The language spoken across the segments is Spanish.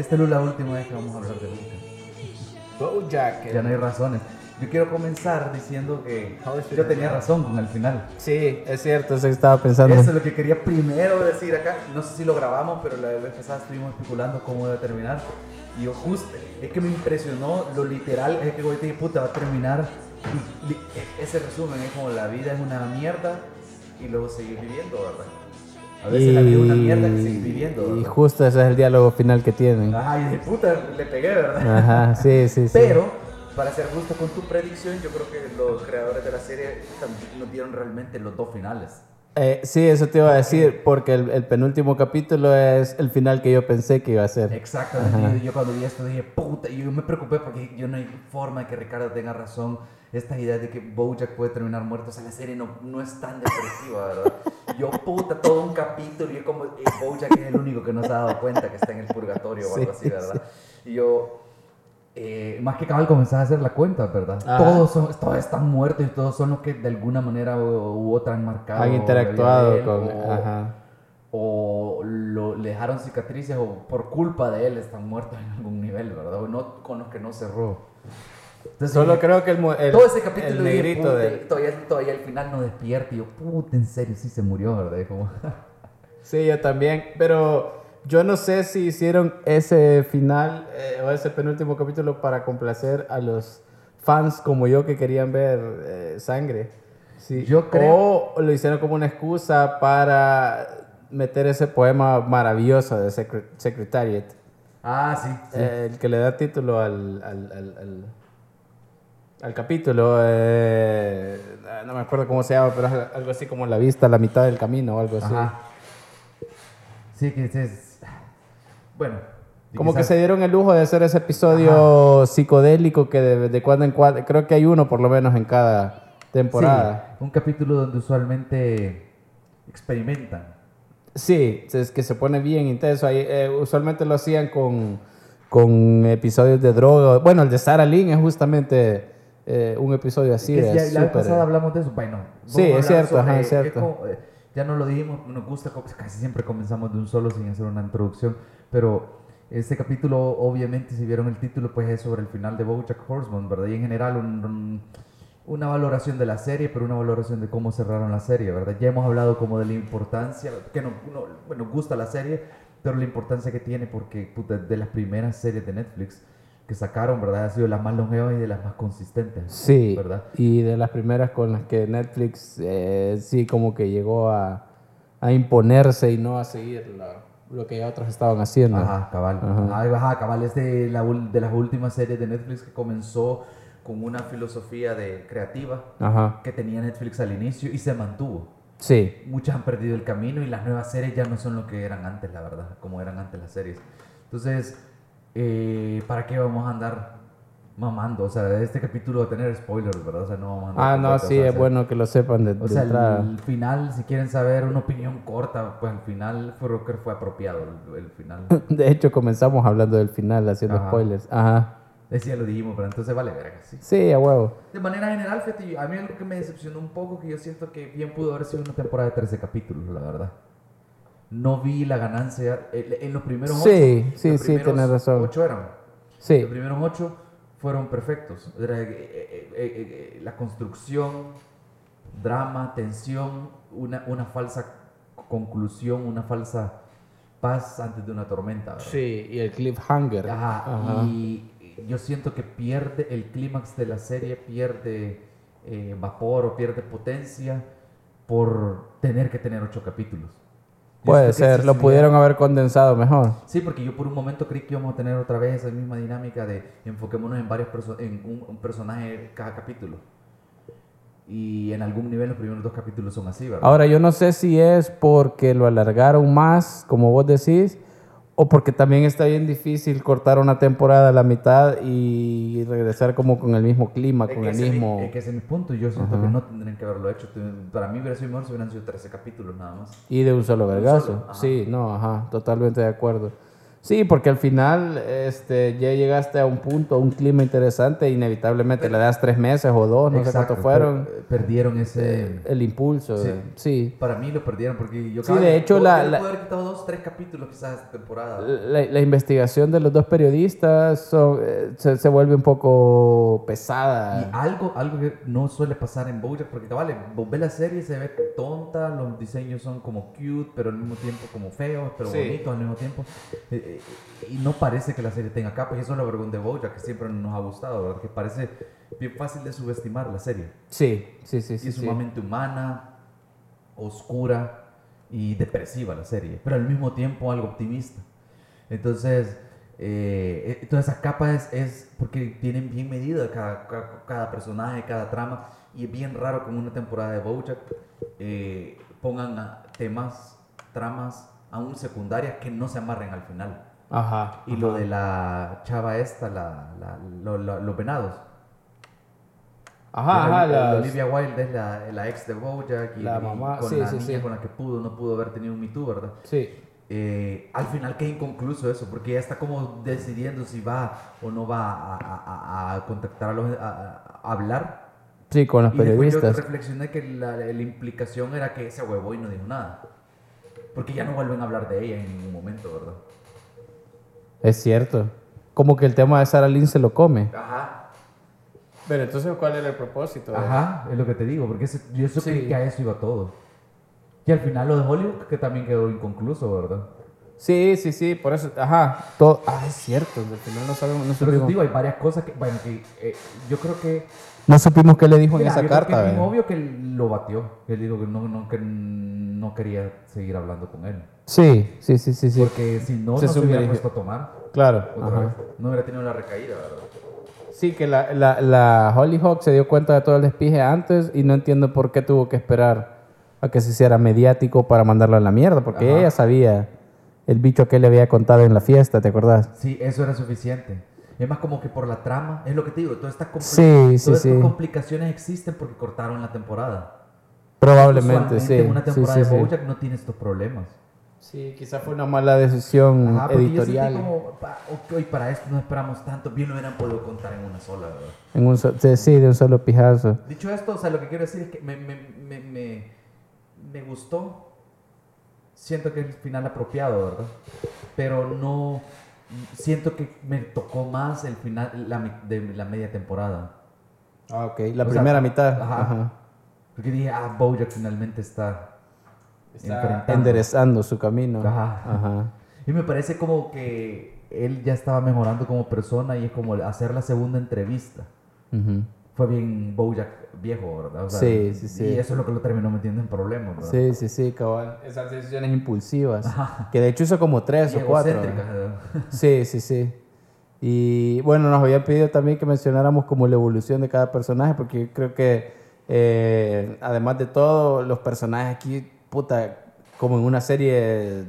esta es la última vez que vamos a hablar de Bojack. Bojack. Ya no hay razones. Yo quiero comenzar diciendo que yo tenía razón con el final. Sí, es cierto, eso estaba pensando. Eso es lo que quería primero decir acá. No sé si lo grabamos, pero la vez pasada estuvimos especulando cómo iba a terminar. Y yo justo, es que me impresionó lo literal, es que dije, puta, va a terminar. Ese resumen es como la vida es una mierda y luego seguir viviendo, ¿verdad? A veces la vida es una mierda que seguir viviendo, y ¿verdad? justo ese es el diálogo final que tienen. Ay, de puta, le pegué, ¿verdad? Ajá, sí, sí, sí. Pero, para ser justo con tu predicción, yo creo que los creadores de la serie también nos dieron realmente los dos finales. Eh, sí, eso te iba a decir, porque el, el penúltimo capítulo es el final que yo pensé que iba a ser. Exactamente. Yo, yo cuando vi esto dije, puta, y yo me preocupé porque yo no hay forma de que Ricardo tenga razón. Esta idea de que Bojack puede terminar muerto, o sea, la serie no, no es tan depresiva, ¿verdad? Yo, puta, todo un capítulo y yo como, eh, Bojack es el único que no se ha dado cuenta que está en el purgatorio o algo Sí, así, ¿verdad? Y yo, eh, más que cabal, comenzaba a hacer la cuenta, ¿verdad? Ajá. Todos, son, todos están muertos y todos son los que de alguna manera u, u otra han marcado. Han interactuado él, con... o- Ajá. o lo, le dejaron cicatrices o por culpa de él están muertos en algún nivel, ¿verdad? O no, con los que no cerró. Entonces, Solo creo que el, el, todo ese capítulo el negrito de... todavía, todavía al final no despierta y yo, puta, en serio, sí se murió, ¿verdad? Como, Sí, yo también, pero yo no sé si hicieron ese final eh, o ese penúltimo capítulo para complacer a los fans como yo que querían ver eh, sangre. Sí. Yo creo- O lo hicieron como una excusa para meter ese poema maravilloso de Secre- Secretariat, ah, sí, sí. eh, el que le da título al, al, al, al- al capítulo. eh, no me acuerdo cómo se llama, pero es algo así como la vista a la mitad del camino o algo así. Ajá. Sí, que es... Bueno. Como que se dieron el lujo de hacer ese episodio psicodélico que de, de cuando en cuando, creo que hay uno por lo menos en cada temporada. Sí, un capítulo donde usualmente experimentan. Sí, es que se pone bien intenso. Ahí, eh, usualmente lo hacían con, con episodios de droga. Bueno, el de Sarah Lynn es justamente eh, un episodio así. Que de ya, la vez pasada hablamos de eso. Bueno, Sí, es cierto, ajá, es cierto. eh, ya no lo dijimos, nos gusta, casi siempre comenzamos de un solo sin hacer una introducción, pero este capítulo, obviamente, si vieron el título, pues es sobre el final de BoJack Horseman, ¿verdad? Y en general un- un- una valoración de la serie, pero una valoración de cómo cerraron la serie, ¿verdad? Ya hemos hablado como de la importancia, que no, no- bueno, nos gusta la serie, pero la importancia que tiene porque puta, de las primeras series de Netflix que sacaron, ¿verdad? Ha sido las más longevas y de las más consistentes. Sí, ¿verdad? y de las primeras con las que Netflix eh, sí como que llegó a, a imponerse y no a seguir la- lo que ya otros estaban haciendo. Ajá, cabal. Ajá. Ajá, cabal es de, la, de las últimas series de Netflix que comenzó con una filosofía de creativa Ajá. que tenía Netflix al inicio y se mantuvo. Sí, Muchas han perdido el camino y las nuevas series ya no son lo que eran antes, la verdad, como eran antes las series. Entonces, eh, ¿para qué vamos a andar mamando? O sea, este capítulo va a tener spoilers, ¿verdad? O sea, no vamos a andar Ah, no, sí, o sea, es bueno que lo sepan de, O de sea, entrada. el final, si quieren saber una opinión corta, pues al final fue, creo que fue apropiado el, el final. De hecho, comenzamos hablando del final, haciendo Ajá. spoilers. Ajá. Ya lo dijimos, pero entonces vale verga, sí. Sí, a huevo. De manera general, fíjate, a mí algo que me decepcionó un poco, que yo siento que bien pudo haber sido una temporada de 13 capítulos, la verdad. No vi la ganancia en los primeros Sí, ocho. sí, los sí, primeros tienes razón. Ocho eran. Sí, Los primeros ocho fueron perfectos. Eh, eh, eh, la construcción, drama, tensión, una, una falsa conclusión, una falsa paz antes de una tormenta. ¿verdad? sí, y el cliffhanger. Ajá, Ajá. Y yo siento que pierde el clímax de la serie, pierde eh, vapor o pierde potencia por tener que tener ocho capítulos. Puede ser, lo pudieron haber condensado mejor. Sí, porque yo por un momento creí que íbamos a tener otra vez esa misma dinámica de enfoquémonos en varios perso- en un, un personaje cada capítulo. Y en algún nivel los primeros dos capítulos son así, ¿verdad? Ahora, yo no sé si es porque lo alargaron más, como vos decís, o porque también está bien difícil cortar una temporada a la mitad y regresar como con el mismo clima, Es con el es mi- mismo... es que ese es mi punto. Yo siento Ajá. que no tendrían que haberlo hecho. Para mí hubiera sido mejor si hubieran sido 13 capítulos nada más. Y de un solo vergazo. Sí, no, ajá, totalmente de acuerdo. Sí, porque al final este, ya llegaste a un punto, a un clima interesante, inevitablemente le das tres meses o dos, no sé Exacto, cuánto fueron, per- perdieron ese... el impulso. Sí. de- sí. Para mí lo perdieron porque yo Sí, de hecho, yo- la- la- haber quitado dos, tres capítulos quizás esta temporada. La, la investigación de los dos periodistas son- eh, se, se vuelve un poco Y pesada. algo, algo que no suele pasar en Bojack, porque vale, vos ves la serie, se ve tonta, los diseños son como cute, pero al mismo tiempo como feos, pero Sí. bonitos al mismo tiempo. Eh, eh, y no parece que la serie tenga capas, y eso es lo vergüenza de Bojack, que siempre nos ha gustado, ¿verdad? Que parece bien fácil de subestimar la serie. Sí, sí, sí, Y sí. es sí. sumamente humana, oscura y depresiva la serie, pero al mismo tiempo algo optimista. Entonces, eh, eh, toda esa capa es, es porque tienen bien medida cada, cada, cada personaje, cada trama, y es bien raro que en una temporada de Bojack eh, pongan temas, tramas aún secundarias que no se amarren al final. Ajá. Y lo de la chava esta, la, la- lo- lo- los venados. Ajá, La- ajá. la- las- Olivia Wilde es la, la ex de Bojack y, La y mamá, con sí, la sí, niña sí. con la que pudo, no pudo haber tenido un Me Too, ¿verdad? Sí. Eh, al final queda inconcluso eso, porque ella está como decidiendo si va o no va a, a- a- contactar a los, a, a hablar. Sí, con los Y después yo periodistas. reflexioné que la, la implicación era que ese huevo y no dijo nada. Porque ya no vuelven a hablar de ella en ningún momento, ¿verdad? Es cierto. Como que el tema de Sarah Lynn se lo come. Ajá. Pero entonces, ¿cuál era el propósito? Ajá, es lo que te digo, porque ese- yo eso Sí. creí que a eso iba todo. Y al final lo de Hollywood, que también quedó inconcluso, ¿verdad? Sí, sí, sí, por eso. Ajá. Todo... Ah, es cierto. Al final no sabemos. No Pero digo, hay varias cosas que, bueno, que eh, yo creo que... no supimos qué le dijo en Mira, esa yo creo carta. que es obvio que él lo batió. Él dijo que no, no, que no quería seguir hablando con él. Sí, sí, sí, sí, sí. Porque si no, Se no se hubiera puesto a tomar Claro. otra ajá. vez. No hubiera tenido la recaída, ¿verdad? Sí, que la, la, la Hollyhock se dio cuenta de todo el despije antes y no entiendo por qué tuvo que esperar a que se hiciera mediático para mandarla a la mierda, porque Ajá. ella sabía el bicho que le había contado en la fiesta, ¿te acordás? Sí, eso era suficiente. Es más como que por la trama, es lo que te digo, todas estas, compli- Sí, sí, todas estas sí. complicaciones existen porque cortaron la temporada. Probablemente, Usualmente sí. Una Sí, temporada sí, de sí. Bojack no tiene estos problemas. Sí, quizás fue una mala decisión Ajá, porque yo editorial. sentí como, ok, para esto no esperamos tanto, bien lo hubieran podido contar en una sola, ¿verdad? En un so- sí, sí, de un solo pijazo. Dicho esto, o sea, lo que quiero decir es que me, me, me, me, me gustó. Siento que es el final apropiado, ¿verdad? Pero no. Siento que me tocó más el final la, de la media temporada. Ah, ok. La O sea, primera mitad. ajá. Ajá. Porque dije, ah, Bojack finalmente está, enderezando su camino. Ajá. Ajá. Y me parece como que él ya estaba mejorando como persona y es como hacer la segunda entrevista. Ujú. Fue bien Bojack viejo, ¿verdad? O sea, Sí, sí, sí. Y eso es lo que lo terminó metiendo en problemas, ¿verdad? Sí, sí, sí, cabal. Esas decisiones impulsivas. Ajá. Que de hecho hizo como tres Y o cuatro. Sí, sí, sí. Y bueno, nos había pedido también que mencionáramos como la evolución de cada personaje, porque yo creo que eh, además de todo, los personajes aquí, puta, como en una serie,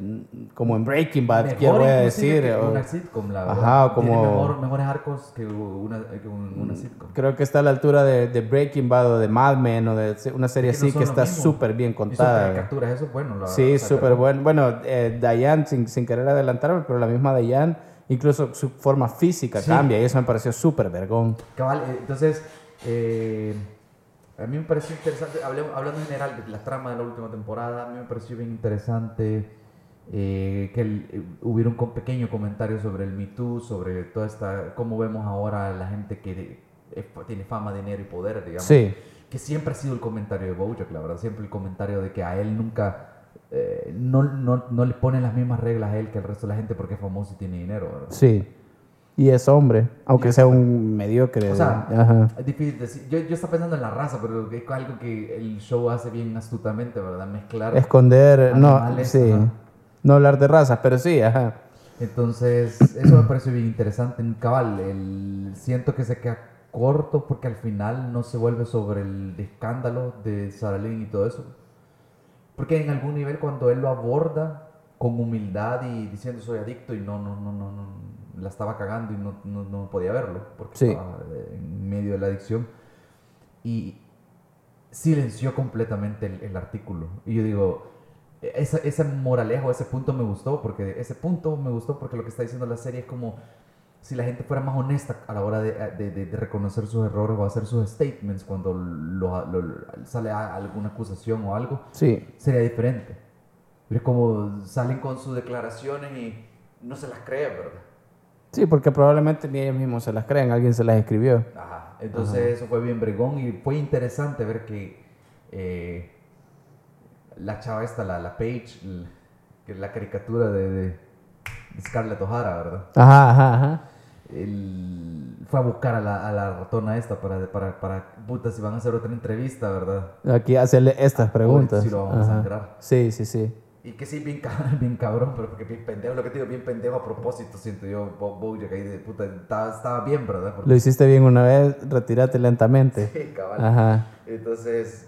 como en Breaking Bad, Mejor quiero voy a decir. que o- una sitcom, la Ajá, verdad. o como- Tiene mejor- mejores arcos que una, que un- una sitcom. creo que está a la altura de, de Breaking Bad o de Mad Men o de una serie Es que no así que está súper bien Y contada. caricaturas, eso es bueno. la Sí, súper bueno. Bueno, eh, Diane, sin, sin querer adelantarme, pero la misma Diane, incluso su forma física Sí. cambia y eso me pareció súper vergón. Cabal, eh, entonces, eh, a mí me pareció interesante, hablando en general de la trama de la última temporada, a mí me pareció bien interesante eh, que el- eh, hubiera un pequeño comentario sobre el Me Too, sobre toda esta, cómo vemos ahora a la gente que eh, tiene fama, dinero y poder, digamos. Sí, que siempre ha sido el comentario de Bojack, la verdad, siempre el comentario de que a él nunca, eh, no, no, no le ponen las mismas reglas a él que al resto de la gente porque es famoso y tiene dinero, ¿verdad? sí. Y es hombre, aunque sea un mediocre. O sea, Ajá. es difícil decir, yo, yo estaba pensando en la raza, pero es algo que el show hace bien astutamente, ¿verdad? Mezclar. Esconder, no, animales, sí. ajá. No hablar de razas, pero sí, ajá. Entonces, eso me pareció bien interesante. En cabal, el, siento que se queda corto porque al final no se vuelve sobre el escándalo de Sarah Lynn y todo eso. Porque en algún nivel cuando él lo aborda con humildad y diciendo soy adicto y no, no, no, no, no la estaba cagando y no, no, no podía verlo porque Sí. estaba eh, en medio de la adicción y silenció completamente el, el artículo. Y yo digo, esa, ese moralejo, ese punto me gustó, porque ese punto me gustó porque lo que está diciendo la serie es como si la gente fuera más honesta a la hora de, de, de reconocer sus errores o hacer sus statements cuando lo, lo, sale alguna acusación o algo, sí. sería diferente. Pero es como salen con sus declaraciones y no se las creen, ¿verdad? Sí, porque probablemente ni ellos mismos se las creen, alguien se las escribió. Ajá. Entonces eso fue bien bregón y fue interesante ver que eh, la chava esta, la, la Page, que es la caricatura de, de, Scarlett O'Hara, ¿verdad? Ajá, ajá, ajá. fue a buscar a la, a la ratona esta para, para, para, puta, si van a hacer otra entrevista, ¿verdad? Aquí hacerle estas preguntas. Si lo vamos a sangrar. Sí, sí, sí. Y que sí, bien, bien cabrón, pero porque bien pendejo, lo que te digo, bien pendejo a propósito, siento yo, Bojack ahí de puta, estaba, estaba bien, ¿verdad? Lo hiciste bien una vez, retírate lentamente. Sí, cabal. Ajá. Entonces,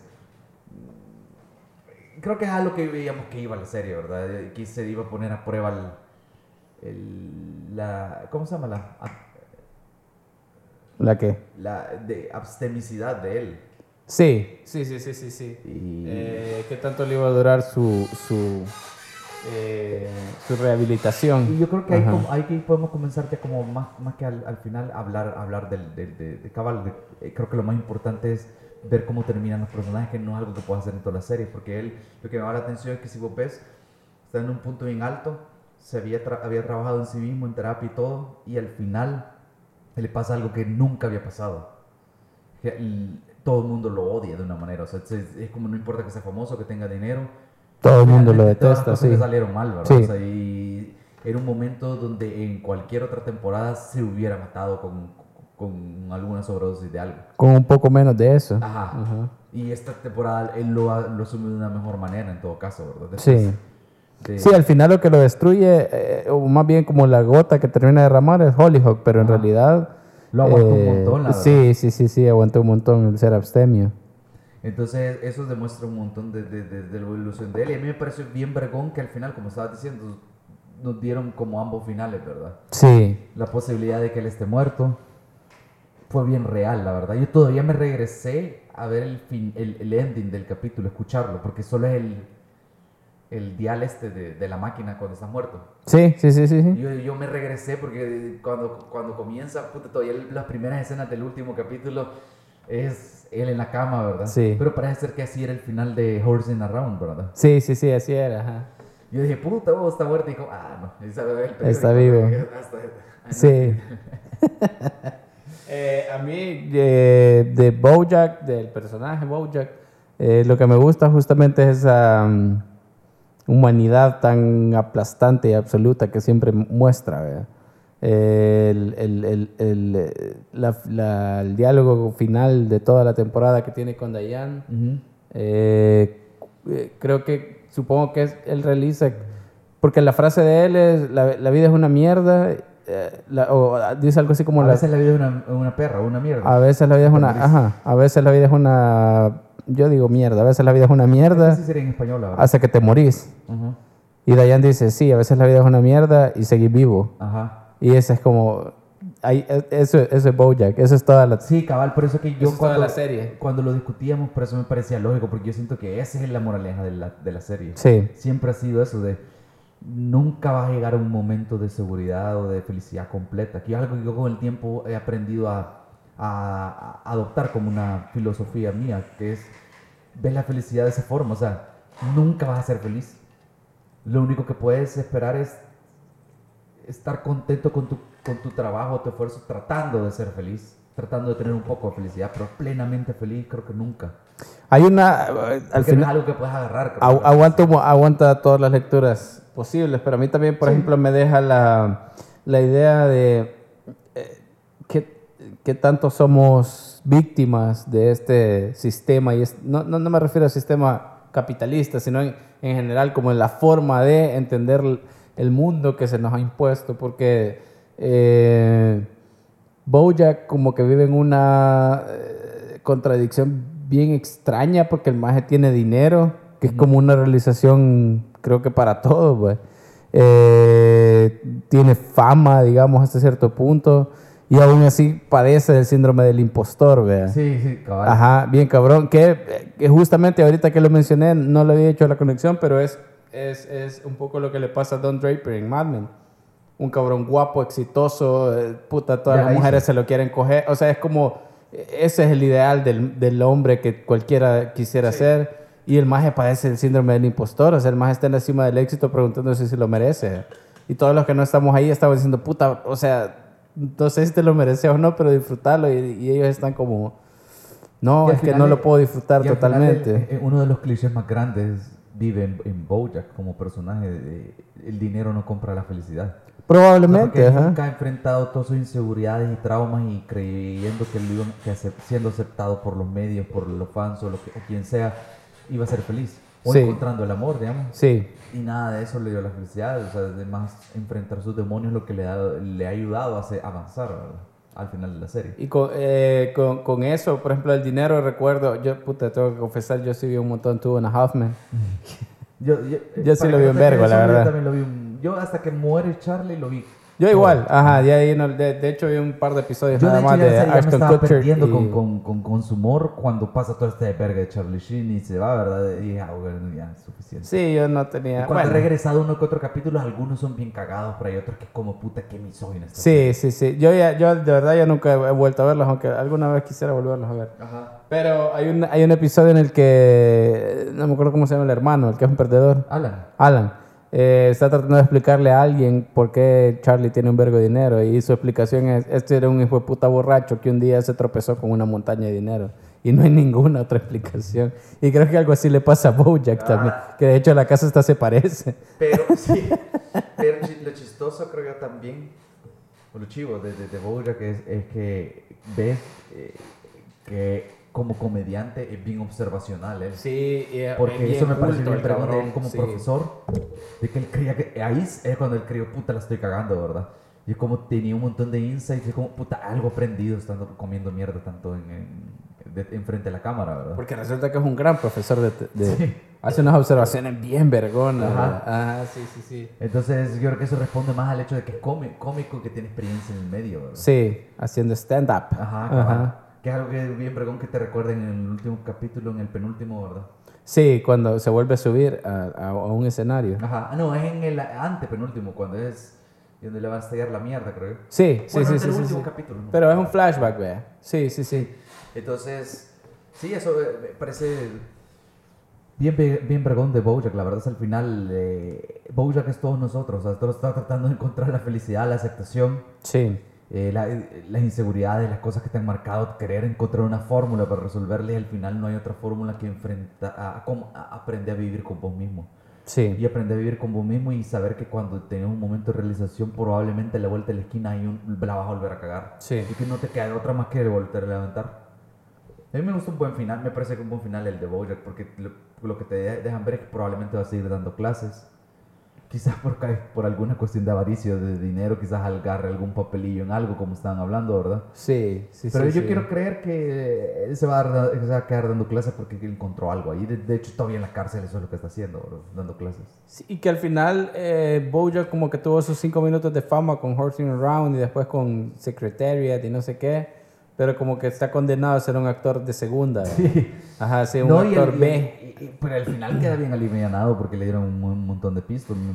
creo que es algo que veíamos que iba la serie, ¿verdad? Que se iba a poner a prueba el, la, ¿cómo se llama? La, ¿La qué? La de abstemicidad de él. Sí, sí, sí, sí, sí. sí. Eh, ¿Qué tanto le iba a durar su, su, eh, su rehabilitación? Y yo creo que ahí, como, ahí, podemos comenzar ya como más, más que al, al final hablar, hablar del, de, de, Cabal. Eh, creo que lo más importante es ver cómo terminan los personajes, que no es algo que pueda hacer en toda la serie, porque él, lo que me llama la atención es que si vos ves, está en un punto bien alto, se había, había trabajado en sí mismo, en terapia y todo, y al final le pasa algo que nunca había pasado. Que todo el mundo lo odia de una manera, o sea, es, como no importa que sea famoso, que tenga dinero. Todo el mundo lo detesta, sí. salieron mal, ¿verdad? O sea, y era un momento donde en cualquier otra temporada se hubiera matado con, con alguna sobredosis de algo. Con un poco menos de eso. Ajá. Y esta temporada él lo, lo asume de una mejor manera en todo caso, ¿verdad? sí. Sí, al final lo que lo destruye, eh, o más bien como la gota que termina de derramar es Hollyhock, pero en realidad... Lo aguantó un eh, montón, la Sí, sí, sí, sí, aguantó un montón el ser abstemio. Entonces eso demuestra un montón de, de, de, la evolución de él. Y a mí me pareció bien vergón que al final, como estabas diciendo, nos dieron como ambos finales, ¿verdad? Sí. La posibilidad de que él esté muerto fue bien real, la verdad. Yo todavía me regresé a ver el, fin, el, el ending del capítulo, escucharlo, porque solo es el el dial este de, de, la máquina cuando está muerto. Sí, sí, sí, sí. Yo, yo me regresé porque cuando, cuando comienza, puta, todavía las primeras escenas del último capítulo es él en la cama, ¿verdad? Sí. Pero parece ser que así era el final de Horsing Around, ¿verdad? Sí, sí, sí, así era, ajá. Yo dije, puta, vos está muerto. Y dijo, ah, no, está vivo. sí. eh, a mí, de, de Bojack, del personaje Bojack, eh, lo que me gusta justamente es. Um, humanidad tan aplastante y absoluta que siempre muestra. El, el, el, la, el, diálogo final de toda la temporada que tiene con Dayan, eh, eh, creo que supongo que es, él realiza, porque la frase de él es, la, la vida es una mierda, eh, o dice algo así como... A veces la vida es una, una perra, una mierda. A veces la vida es una... Ajá, a veces la vida es una yo digo mierda, a veces la vida es una mierda. sería en español, hasta que te morís. Y Dayan dice, sí, a veces la vida es una mierda y seguís vivo. Ajá. Y eso es como, e, eso, eso es Bojack, eso es toda la... Sí, cabal, por eso que yo cuando, la serie. cuando lo discutíamos, por eso me parecía lógico, porque yo siento que esa es la moraleja de la, de la serie. Sí. Siempre ha sido eso de, nunca vas a llegar a un momento de seguridad o de felicidad completa, que es algo que yo con el tiempo he aprendido a a, adoptar como una filosofía mía, que es ver la felicidad de esa forma. O sea, nunca vas a ser feliz. Lo único que puedes esperar es estar contento con tu, con tu trabajo, tu esfuerzo, tratando de ser feliz, tratando de tener un poco de felicidad, pero plenamente feliz creo que nunca. Hay una... Al final, es algo que puedes agarrar. aguanta todas las lecturas posibles, pero a mí también, por ejemplo, me deja la, la idea de qué tanto somos víctimas de este sistema. Y no, no, me refiero al sistema capitalista, sino en, en, general como en la forma de entender el mundo que se nos ha impuesto, porque eh, Bojack como que vive en una eh, contradicción bien extraña, porque el maje tiene dinero, que es como una realización, creo que para todos, pues. eh, tiene fama, digamos, hasta cierto punto y aún así padece del síndrome del impostor, vea. Sí, sí, cabrón. Ajá, bien cabrón. Que, que, justamente ahorita que lo mencioné, no le había hecho la conexión, pero es es, es un poco lo que le pasa a Don Draper en Mad Men. Un cabrón guapo, exitoso, eh, puta, todas Ya las la mujeres hizo. se lo quieren coger. O sea, es como, ese es el ideal del, del hombre que cualquiera quisiera ser. Y el maje padece el síndrome del impostor. O sea, el maje está en la cima del éxito preguntándose si lo merece. Y todos los que no estamos ahí estamos diciendo, puta, o sea, no sé si te lo mereces o no, pero disfrutarlo. Y, y ellos están como, no, es que no lo puedo disfrutar totalmente. el- eh, uno de los clichés más grandes vive en, en Bojack como personaje. de- el dinero no compra la felicidad. Probablemente, porque ajá. nunca ha enfrentado todas sus inseguridades y traumas y creyendo que, siendo aceptado por los medios, por los fans o, lo que, o quien sea, iba a ser feliz. O Sí. encontrando el amor, digamos. Sí, Y nada de eso le dio la felicidad. O sea, además, enfrentar sus demonios lo que le ha, le ha ayudado a avanzar ¿verdad? al final de la serie. y con, eh, con, con eso, por ejemplo, el dinero, recuerdo, yo, puta, tengo que confesar, yo sí vi un montón a Half Men. Yo, yo, Yo sí lo vi en vergo, la verdad. Yo también lo vi. un- yo hasta que muere Charlie lo vi. Yo igual, ajá, de ahí, no- de, de hecho vi un par de episodios Yo de nada hecho más de Ashton estaba Kutcher perdiendo y- con, con, con, con su humor cuando pasa todo este verga de Charlie Sheen y se va, ¿verdad? Y ya, bueno, ya, suficiente. Sí, yo no Y tenía... cuando he bueno. regresado uno que otro capítulo, algunos son bien cagados, pero hay otros que como puta que misógino esta Sí, sí, sí. Yo, ya, yo de verdad ya nunca he vuelto a verlos, aunque alguna vez quisiera volverlos a ver. Ajá. Pero hay un, hay un episodio en el que, no me acuerdo cómo se llama el hermano, el que es un perdedor. Alan. Alan eh, está tratando de explicarle a alguien por qué Charlie tiene un vergo de dinero y su explicación es, este era un hijo de puta borracho que un día se tropezó con una montaña de dinero y no hay ninguna otra explicación. Y creo que algo así le pasa a Bojack también, que de hecho la casa hasta se parece. Pero sí, pero lo chistoso creo yo también, o lo chivo de, de, de Bojack es, es que ves eh, que como comediante es bien observacional él. Sí, Porque eso me parece bien pregón de él como profesor, de que él creía que ahí es cuando él creyó, puta, la estoy cagando, ¿verdad? Y como tenía un montón de insights, y como, puta, algo aprendido estando comiendo mierda tanto en, en, de- enfrente de la cámara, ¿verdad? Porque resulta que es un gran profesor de... de- Sí. Hace unas observaciones bien vergonas. Ajá. ¿verdad? Ah, sí, sí, sí. Entonces yo creo que eso responde más al hecho de que es cómico, cómico que tiene experiencia en el medio, ¿verdad? Sí, haciendo stand-up. Ajá, Ajá. Que es algo que es bien pregón que te recuerden en el último capítulo, en el penúltimo, ¿verdad? Sí, cuando se vuelve a subir a, a- a un escenario. Ajá, ah, no, es en el antepenúltimo, cuando es donde le va a estallar la mierda, creo. Sí, sí, Bueno, sí, es sí, el sí, último sí. capítulo. ¿no? Pero es un flashback, vea. Sí, sí, sí. Entonces, sí, eso eh, me parece bien, bien vergón de Bojack. La verdad es al final, eh, Bojack es todos nosotros. O sea, todos está tratando de encontrar la felicidad, la aceptación, Sí, eh, la- eh, las inseguridades, las cosas que te han marcado, querer encontrar una fórmula para resolverles. Al final no hay otra fórmula que enfrenta a, a cómo a- vivir con vos mismo. sí. Y aprender a vivir con vos mismo y saber que cuando tengas un momento de realización, probablemente a la vuelta de la esquina hay un, la vas a volver a cagar. Sí. Y que no te queda otra más que volver a levantar. A mí me gusta un buen final, me parece que un buen final el de Bojack, porque lo, lo que te de- dejan ver es que probablemente va a seguir dando clases. Quizás por, por alguna cuestión de avaricio, de dinero, quizás agarre algún papelillo en algo, como estaban hablando, ¿verdad? Sí, sí, Pero sí, yo sí. quiero creer que él se va, a dar- se va a quedar dando clases porque encontró algo ahí. De, de hecho, todavía en la cárcel eso es lo que está haciendo, dando clases. Sí, y que al final eh, Bojack como que tuvo sus cinco minutos de fama con Horsing Around y después con Secretariat y no sé qué, pero como que está condenado a ser un actor de segunda. Sí. Ajá, sí, un No, el- actor y B. pero al final queda bien alivianado porque le dieron un, un montón de pistas. ¿no?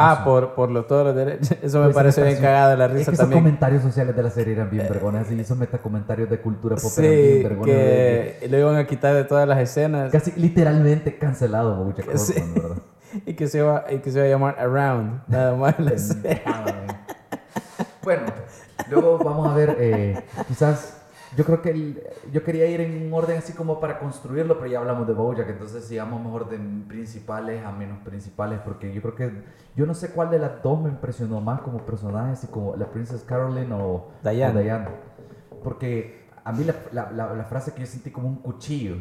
Ah, por, por lo, todos los derechos. Eso me Pues, parece me bien pareció- cagado la Es risa que esos también. comentarios sociales de la serie eran bien vergones y esos metacomentarios de cultura pop eran Sí, bien vergones. de- que lo iban a quitar de todas las escenas Casi literalmente cancelado Bojack Que sí. ¿verdad? y que se iba, y que se iba a llamar Around, nada más. la serie. Bueno, luego vamos a ver, eh, quizás, yo creo que el- yo quería ir en un orden así como para construirlo, pero ya hablamos de Bojack, entonces sigamos mejor de principales a menos principales, porque yo creo que, yo no sé cuál de las dos me impresionó más como personaje, así como la Princess Caroline o Diane. o. Porque a mí la, la- la- la frase que yo sentí como un cuchillo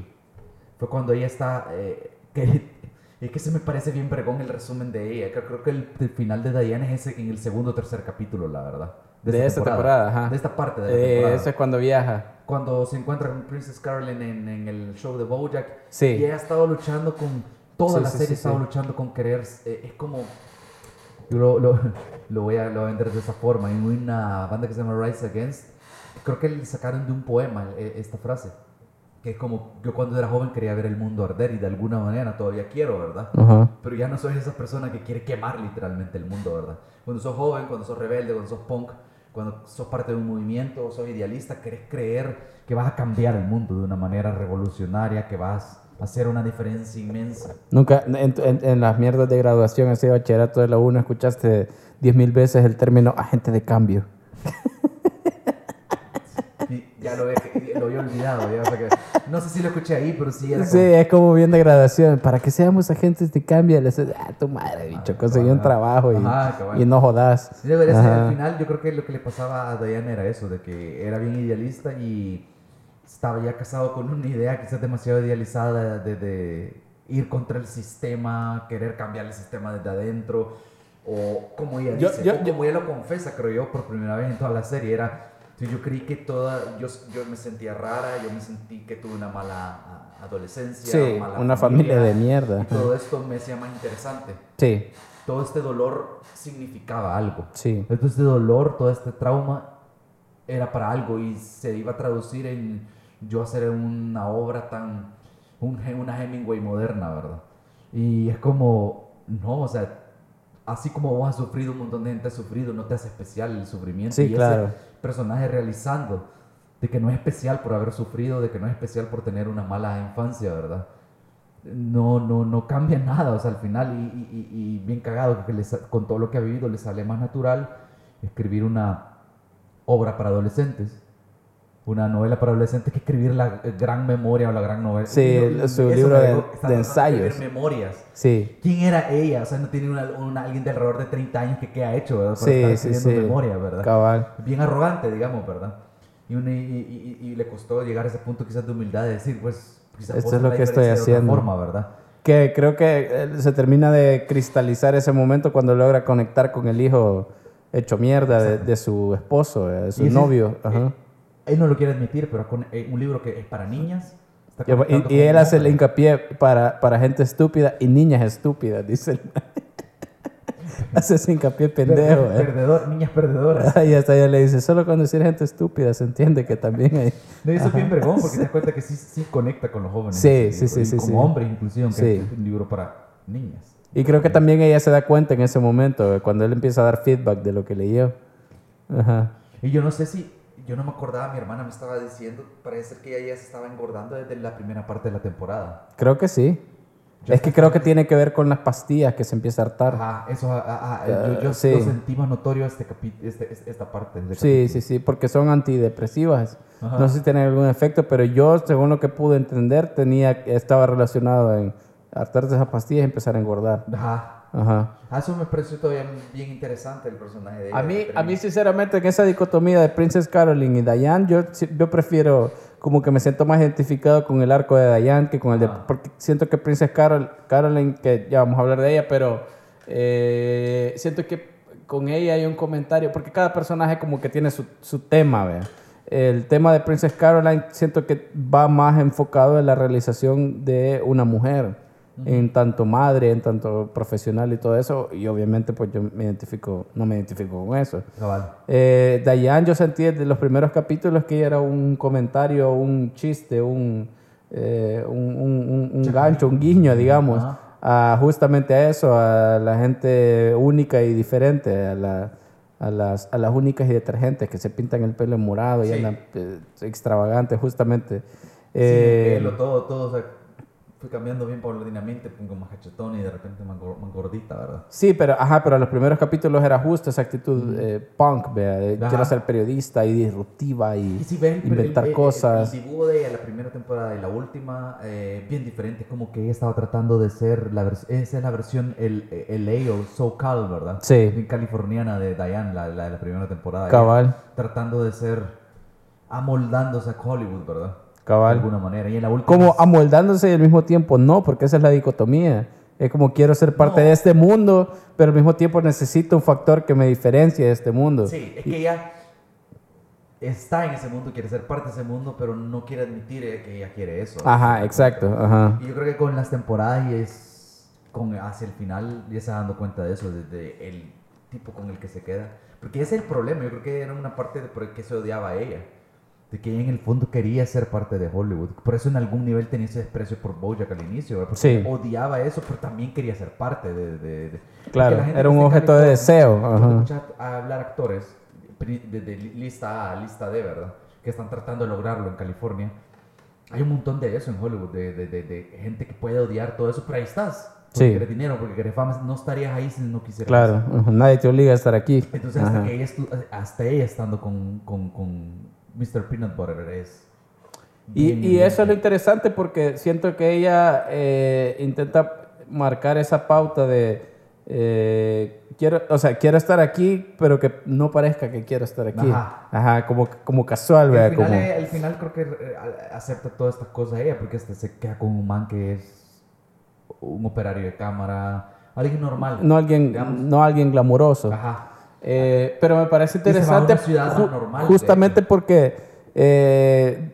fue cuando ella está, eh, que, es que se me parece bien vergón el resumen de ella. Creo, creo que el, el final de Diane es ese en el segundo o tercer capítulo, la verdad. De esta temporada, ajá. De esta parte de la Eh, temporada. eso es cuando viaja. Cuando se encuentra con Princess Caroline en, en el show de Bojack. Sí. Y ella ha estado luchando con... Toda Sí, la sí, serie ha estado luchando con querer... eh, es como... Yo lo, lo, lo voy a, lo voy a vender de esa forma. En una banda que se llama Rise Against, creo que le sacaron de un poema eh, esta frase. que es como yo cuando era joven quería ver el mundo arder y de alguna manera todavía quiero, ¿verdad? Ajá. Pero ya no soy esa persona que quiere quemar literalmente el mundo, ¿verdad? Cuando sos joven, cuando sos rebelde, cuando sos punk, cuando sos parte de un movimiento, sos idealista, querés creer que vas a cambiar el mundo de una manera revolucionaria, que vas a hacer una diferencia inmensa. Nunca, en, en- en las mierdas de graduación, ese bachillerato de la 1, escuchaste 10.000 veces el término agente de cambio. Ya lo, he, lo había olvidado, ya, o sea que- no sé si lo escuché ahí, pero sí era Sí, es como bien de graduación. Para que seamos agentes de cambio, le dices, ah, tu madre, bicho, conseguí un trabajo y, Ajá, y no jodas. Sí, debería ser, al final yo creo que lo que le pasaba a Diane era eso, de que era bien idealista y estaba ya casado con una idea quizás demasiado idealizada de, de ir contra el sistema, querer cambiar el sistema desde adentro, o como ella Yo- dice, yo- o como ella lo confesa, creo yo, por primera vez en toda la serie, era, sí, yo creí que toda, yo, yo me sentía rara, yo me sentí que tuve una mala adolescencia, Sí, mala una familia de mierda. y todo esto me hacía más interesante. Sí, Todo este dolor significaba algo. sí. Todo este dolor, todo este trauma era para algo y se iba a traducir en yo hacer una obra tan, un, una Hemingway moderna, ¿verdad? Y es como, no, o sea, así como vos has sufrido, un montón de gente ha sufrido, no te hace especial el sufrimiento. Sí, y claro. ese personaje realizando de que no es especial por haber sufrido, de que no es especial por tener una mala infancia, ¿verdad? No, no, no cambia nada, o sea, al final, y, bien cagado, que le sa- con todo lo que ha vivido le sale más natural escribir una obra para adolescentes, una novela para adolescentes, que escribir la gran memoria o la gran novela. Sí, Y el- su libro de- de ensayos. memorias. Sí, ¿Quién era ella? O sea, no tiene una, una- alguien de alrededor de 30 años que qué ha hecho, ¿verdad? Para Sí, estar sí, escribiendo sí. memoria, ¿verdad? cabal. bien arrogante, digamos, ¿verdad? Y, una- y, y- y- le costó llegar a ese punto quizás de humildad de decir, pues, quizás Esto es lo que estoy diferencia de haciendo. forma, ¿verdad? Que creo que eh, se termina de cristalizar ese momento cuando logra conectar con el hijo hecho mierda de, de su esposo, eh, de su novio. eh, Ajá. Él no lo quiere admitir, pero con eh, un libro que es para niñas. Y, y- y él hace el hincapié para, para gente estúpida y niñas estúpidas, dice. el- hace ese hincapié pendejo. Perde- eh. perdedor, niñas perdedoras. Y hasta ella le dice, solo cuando decir gente estúpida se entiende que también hay... Eso es bien vergón porque te das cuenta que sí, sí conecta con los jóvenes. Sí, sí, sí, sí, Como sí. hombres, inclusive, aunque Sí. es un libro para niñas. Y creo que también ella se da cuenta en ese momento, eh, cuando él empieza a dar feedback de lo que leyó. Ajá. Y yo no sé si, yo no me acordaba, mi hermana me estaba diciendo, parece ser que ella ya se estaba engordando desde la primera parte de la temporada. Creo que sí. Yo es que creo que tiene que ver con las pastillas que se empieza a hartar. Ajá, eso, ah, ah, ah, yo, yo sí. lo sentí más notorio este este, este- esta parte. del Sí, capítulo. sí, sí, porque son antidepresivas. Ajá. No sé si tienen algún efecto, pero yo, según lo que pude entender, tenía, estaba relacionado en hartarse esas pastillas y empezar a engordar. Ajá. Ajá. Ah, Eso me pareció todavía bien interesante el personaje de ella. A mí, a mí sinceramente, en esa dicotomía de Princess Caroline y Diane, yo, yo prefiero, como que me siento más identificado con el arco de Diane que con el de... Ah. Porque siento que Princess Carol, Caroline, que ya vamos a hablar de ella, pero eh, siento que con ella hay un comentario, porque cada personaje como que tiene su, su tema, ¿vea? El tema de Princess Caroline siento que va más enfocado en la realización de una mujer, en tanto madre, en tanto profesional y todo eso, y obviamente pues yo me identifico, no me identifico con eso. Cabal. Eh, Diane yo sentí desde los primeros capítulos que ella era un comentario, un chiste, un, eh, un, un- un- gancho, un guiño, digamos, Ajá. a justamente a eso, a la gente única y diferente, a, la- a las, a las únicas y detergentes que se pintan el pelo morado y Sí. andan eh, extravagantes, justamente. Sí, Eh, que lo todo, todo, o sea, fue cambiando bien paulatinamente, pongo más cachetón y de repente más, más gordita, ¿verdad? Sí, pero, ajá, pero los primeros capítulos era justo esa actitud eh, punk, vea, de Ajá. quiero ser periodista y disruptiva y, Y si ven el- inventar el, el- cosas. El, dibujo de ella, la primera temporada y la última, eh, bien diferente. Como que ella estaba tratando de ser, la esa es la versión el, el LA o SoCal, ¿verdad? Sí. Bien californiana de Diane, la, la de la primera temporada. Cabal. Ella tratando de ser, amoldándose a Hollywood, ¿verdad? Cabal. De alguna manera. Y en la última... Como amoldándose y al mismo tiempo no, porque esa es la dicotomía. Es como quiero ser parte No. de este mundo, pero al mismo tiempo necesito un factor que me diferencie de este mundo. Sí, es que ella está en ese mundo, quiere ser parte de ese mundo, pero no quiere admitir que ella quiere eso. Ajá, exacto. Ajá. Y yo creo que con las temporadas y es con, hacia el final ya se dando cuenta de eso, desde el tipo con el que se queda. Porque ese es el problema, yo creo que era una parte de por el que se odiaba a ella. De que ella en el fondo quería ser parte de Hollywood. Por eso en algún nivel tenía ese desprecio por Bojack al inicio, porque Sí. odiaba eso, pero también quería ser parte de... de- de- Claro, era un objeto de deseo, escuchas a hablar actores de, de lista A a lista D, ¿verdad? Que están tratando de lograrlo en California. Hay un montón de eso en Hollywood, de, gente que puede odiar todo eso, pero ahí estás. Porque Sí. querés dinero, porque querés fama, no estarías ahí si no quisieras. Claro, ujú, nadie te obliga a estar aquí. Entonces, hasta, que ella hasta ella estando con, con, con Mr. Peanut Butter es. Y, bien y eso es lo interesante porque siento que ella eh, intenta marcar esa pauta de eh, quiero, o sea, quiero estar aquí, pero que no parezca que quiero estar aquí. Ajá. Ajá, como, como casual, vea, al, final, como al final creo que eh, acepta todas estas cosas ella, porque hasta se queda con un man que es un operario de cámara, alguien normal. no alguien, digamos. no alguien glamuroso. Ajá. Eh, pero me parece interesante ju- normal, justamente porque eh,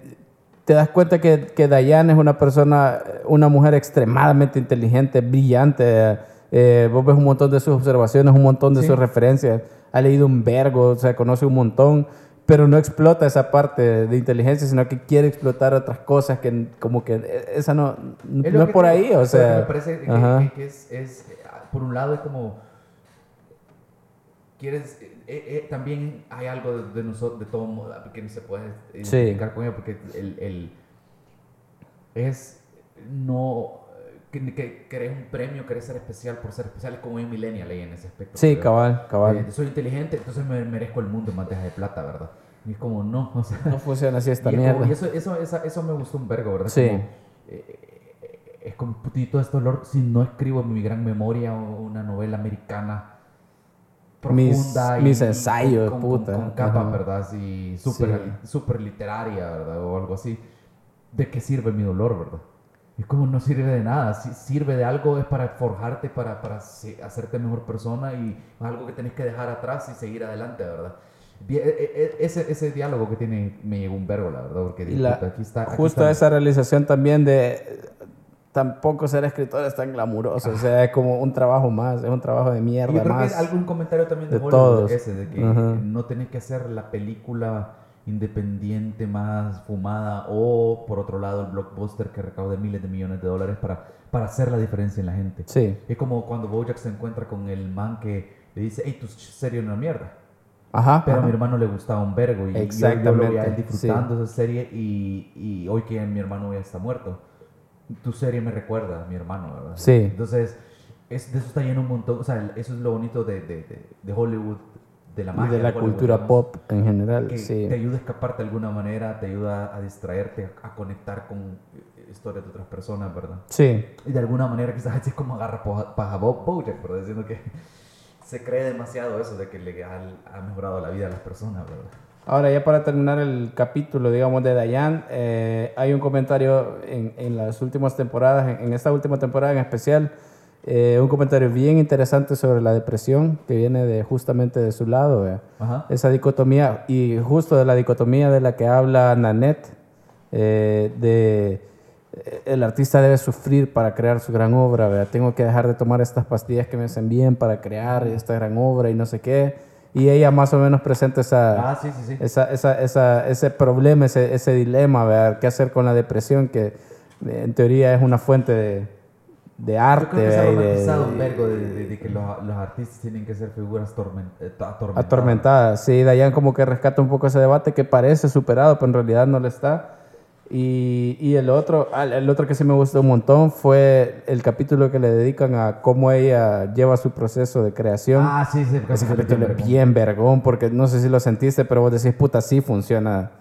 te das cuenta que, que Diane es una persona, una mujer extremadamente inteligente, brillante. eh, vos ves un montón de sus observaciones, un montón de Sí. sus referencias. Ha leído un vergo, o sea, conoce un montón, pero no explota esa parte de inteligencia, sino que quiere explotar otras cosas que como que eh, esa no, no lo es por te- ahí, o sea. me parece que, que- es, es, por un lado, es como. Quieres. eh, eh, también hay algo de, de nosotros, de todo modo, que no se puede identificar con ella, porque el, el- es. No. Que, que querés un premio, querés ser especial por ser especial, es como un millennial ahí en ese aspecto. Sí, cabal, cabal. Eh, soy inteligente, entonces me merezco el mundo en bandeja de plata, ¿verdad? Y es como, no, o sea. no funciona así esta Y, es mierda. como- y eso, eso, eso me gustó un vergo, ¿verdad? Sí. Como, eh, es como putito este dolor si no escribo en mi gran memoria una novela americana profunda mis y ensayos, con, puta. con, con capa, Ajá. ¿verdad? Así, súper súper literaria, ¿verdad? O algo así. ¿De qué sirve mi dolor, verdad? Es como no sirve de nada, si sirve de algo es para forjarte, para, para hacerte mejor persona y algo que tenés que dejar atrás y seguir adelante, ¿verdad? Bien, e- e- Ese, ese diálogo que tiene me llegó un verbo, la verdad, porque Y la- aquí está. aquí justo está- esa realización también de tampoco ser escritor es tan glamuroso, o sea, es como un trabajo más, es un trabajo de Y mierda yo creo más. que algún comentario también de, de todos. ese, de que no tenés que hacer la película independiente más fumada o, por otro lado, el blockbuster que recaude miles de millones de dólares para, para hacer la diferencia en la gente. Sí, Es como cuando Bojack se encuentra con el man que le dice, hey, tu serie es una mierda. ajá. Pero a mi hermano le gustaba un vergo y yo- yo, lo Exactamente, veía disfrutando esa serie y, y hoy que mi hermano ya está muerto, tu serie me recuerda a mi hermano, ¿verdad? Sí. Entonces, es, de eso está lleno un montón, o sea, eso es lo bonito de, de, de, de Hollywood, de la Y magia de la Hollywood, cultura pop en general, Que sí. te ayuda a escaparte de alguna manera, te ayuda a distraerte, a, conectar con eh, historias de otras personas, ¿verdad? Sí, Y de alguna manera quizás así es como agarra paja paja Bob Bojack, ¿verdad? Diciendo que se cree demasiado eso de que le ha, ha mejorado la vida a las personas, ¿verdad? Ahora, ya para terminar el capítulo, digamos, de Dayan, eh, hay un comentario en, en las últimas temporadas, en, en esta última temporada en especial, eh, un comentario bien interesante sobre la depresión que viene de justamente de su lado. Ajá. esa dicotomía, y justo de la dicotomía de la que habla Nanette, eh, de eh, el artista debe sufrir para crear su gran obra, ¿vea? tengo que dejar de tomar estas pastillas que me hacen bien para crear esta gran obra y no sé qué, y ella más o menos presenta esa, Ah, sí, sí, sí. esa, esa, esa- ese problema, ese, ese dilema, ¿verdad? ¿Qué hacer con la depresión? Que eh, en teoría es una fuente de, de Yo arte. creo que se ha un vergo de, de- de que los, los artistas tienen que ser figuras eh, atormentadas. atormentada. Sí, Dayan como que rescata un poco ese debate que parece superado, pero en realidad no lo está. Y, y el otro, el otro que sí me gustó un montón fue el capítulo que le dedican a cómo ella lleva su proceso de creación. Ah, sí, sí. Ese capítulo es bien vergón, porque no sé si lo sentiste, pero vos decís, puta, sí funciona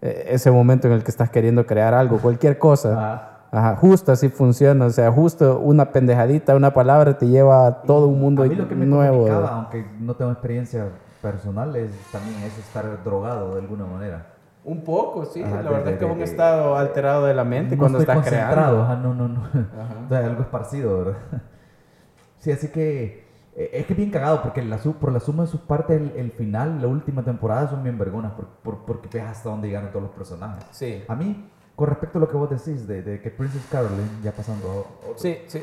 eh, ese momento en el que estás queriendo crear algo, cualquier cosa. Ah. Ajá, justo así funciona, o sea, justo una pendejadita, una palabra te lleva a todo un mundo a mí lo que me nuevo. aunque no tengo experiencia personal, es también es estar drogado de alguna manera. Un poco, sí. Ajá, la de- verdad de- es que es un estado alterado de la mente no cuando estoy estás creando. ajá, no, no, no. O sea, algo esparcido, ¿verdad? Sí, así que eh, es que es bien cagado porque la, por la suma de sus partes, el, el final, la última temporada son bien vergonas por, por- porque ves hasta dónde llegaron todos los personajes. Sí. A mí, con respecto a lo que vos decís de, de que Princess Caroline, ya pasando a otro, Sí, sí.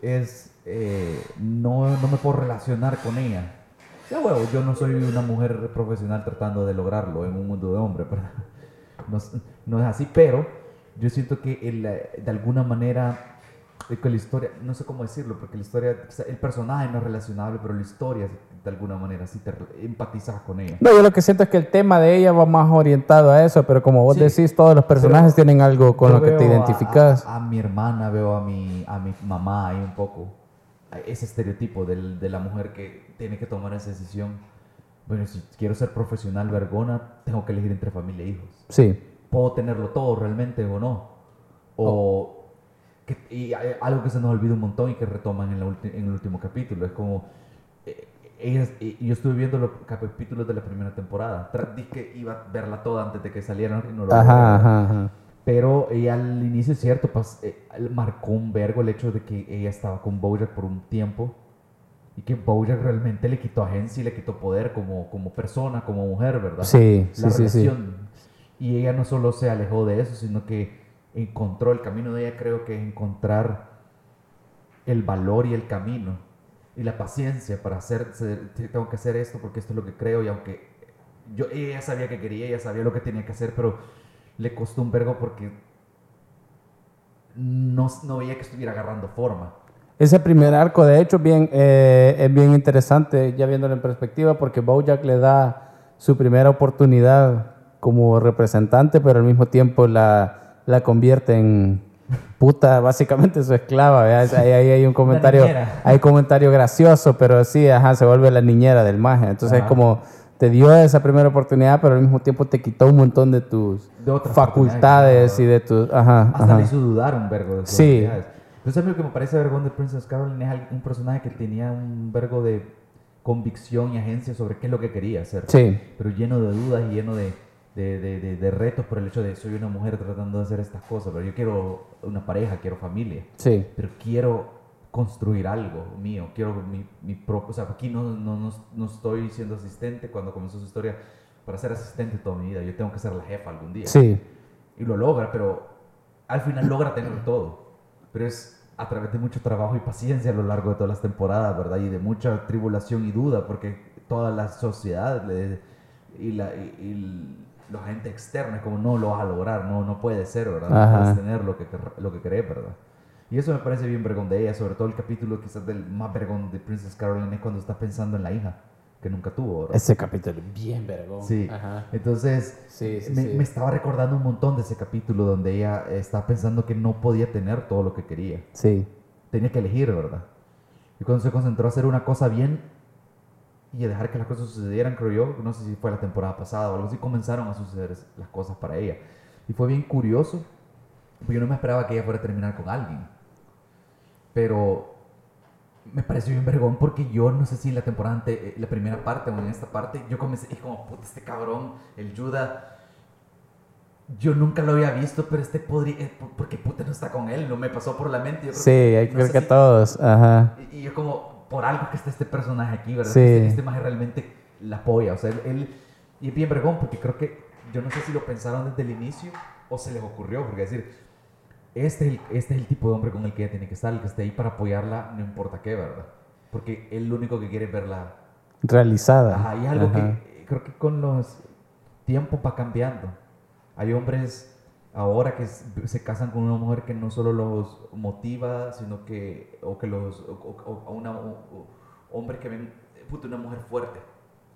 es, eh, no, no me puedo relacionar con ella. Ya, huevo, yo no soy una mujer profesional tratando de lograrlo en un mundo de hombres, no, es- no es así, pero yo siento que el, eh, de alguna manera, eh, que la historia, no sé cómo decirlo, porque la historia, el personaje no es relacionable, pero la historia de alguna manera sí te empatizas con ella. No, yo lo que siento es que el tema de ella va más orientado a eso, pero como vos Sí. decís, todos los personajes tienen algo con lo que te a- identificas. A, a mi hermana, veo a mi, a mi mamá ahí un poco. Ese estereotipo del- de la mujer que tiene que tomar esa decisión. Bueno, si quiero ser profesional vergona, tengo que elegir entre familia e hijos. Sí, ¿Puedo tenerlo todo realmente o no? O que- y hay algo que se nos olvida un montón y que retoman en, la ulti- en el último capítulo. Es como... eh, ellas, eh, yo estuve viendo los capítulos de la primera temporada. Dije que iba a verla toda antes de que salieran y no lo ajá, ajá, ajá. Pero ella al inicio es cierto, pas- eh, marcó un vergo el hecho de que ella estaba con Bojack por un tiempo y que Bojack realmente le quitó agencia y le quitó poder como, como persona, como mujer, ¿verdad? Sí, La sí, sí, sí. relación. Y ella no solo se alejó de eso, sino que encontró el camino de ella, creo que es encontrar el valor y el camino y la paciencia para hacer, tengo que hacer esto porque esto es lo que creo y aunque yo, ella sabía que quería, ella sabía lo que tenía que hacer, pero le costó un vergo porque no, no veía que estuviera agarrando forma. Ese primer arco, de hecho, bien, eh, es bien interesante, ya viéndolo en perspectiva, porque Bojack le da su primera oportunidad como representante, pero al mismo tiempo la, la convierte en puta, básicamente su esclava. Es- Ahí, ahí hay un comentario, hay comentario gracioso, pero sí, ajá, se vuelve la niñera del maje. Entonces es Ajá. como te dio esa primera oportunidad, pero al mismo tiempo te quitó un montón de tus De facultades y de tus, ajá, Hasta ajá. le hizo dudar un vergo de Sí. Entonces a mí lo que me parece vergón de Princess Caroline es un personaje que tenía un vergo de convicción y agencia sobre qué es lo que quería hacer. Sí, Pero lleno de dudas y lleno de, de, de- de- de retos por el hecho de soy una mujer tratando de hacer estas cosas, pero yo quiero una pareja, quiero familia, sí, pero quiero construir algo mío, quiero mi, mi propio, o sea, aquí no, no, no, no estoy siendo asistente cuando comenzó su historia para ser asistente toda mi vida, yo tengo que ser la jefa algún día. Sí, y lo logra, pero al final logra tener todo. Pero es a través de mucho trabajo y paciencia a lo largo de todas las temporadas, ¿verdad? Y de mucha tribulación y duda, porque toda la sociedad le- y, la, y, y los agentes externos, como no lo vas a lograr, no, no puede ser, ¿verdad? No puedes tener lo que, lo que querés, ¿verdad? Y eso me parece bien vergón de ella, sobre todo el capítulo quizás del más vergón de Princess Caroline es cuando está pensando en la hija que nunca tuvo, ¿verdad? ese capítulo bien vergón. Sí. Ajá. Entonces, Sí, sí, me, sí. me estaba recordando un montón de ese capítulo donde ella estaba pensando que no podía tener todo lo que quería. Sí, Tenía que elegir, ¿verdad? Y cuando se concentró a hacer una cosa bien y a dejar que las cosas sucedieran, creo yo, no sé si fue la temporada pasada o algo así, comenzaron a suceder las cosas para ella. Y fue bien curioso, porque yo no me esperaba que ella fuera a terminar con alguien. Pero me pareció bien vergón porque yo no sé si en la temporada, ante, eh, la primera parte o en esta parte, yo comencé, y como, puta, este cabrón, el Yuda, yo nunca lo había visto, pero este podría, eh, por- porque puta no está con él, no me pasó por la mente. Yo creo sí, hay que no ver sé que si- todos, ajá. y, y yo como, por algo que está este personaje aquí, ¿verdad? Sí. Este, este maje realmente la apoya, o sea, él, él- y es bien vergón porque creo que, yo no sé si lo pensaron desde el inicio o se les ocurrió, porque decir, este es, el, este es el tipo de hombre con el que ella tiene que estar, el que esté ahí para apoyarla, no importa qué, ¿verdad? Porque él lo único que quiere es verla. Realizada. Ajá, y algo Ajá. que creo que con los tiempos va cambiando. Hay hombres ahora que se casan con una mujer que no solo los motiva, sino que, o que los, o, o- o una, hombres que ven, puta, una mujer fuerte,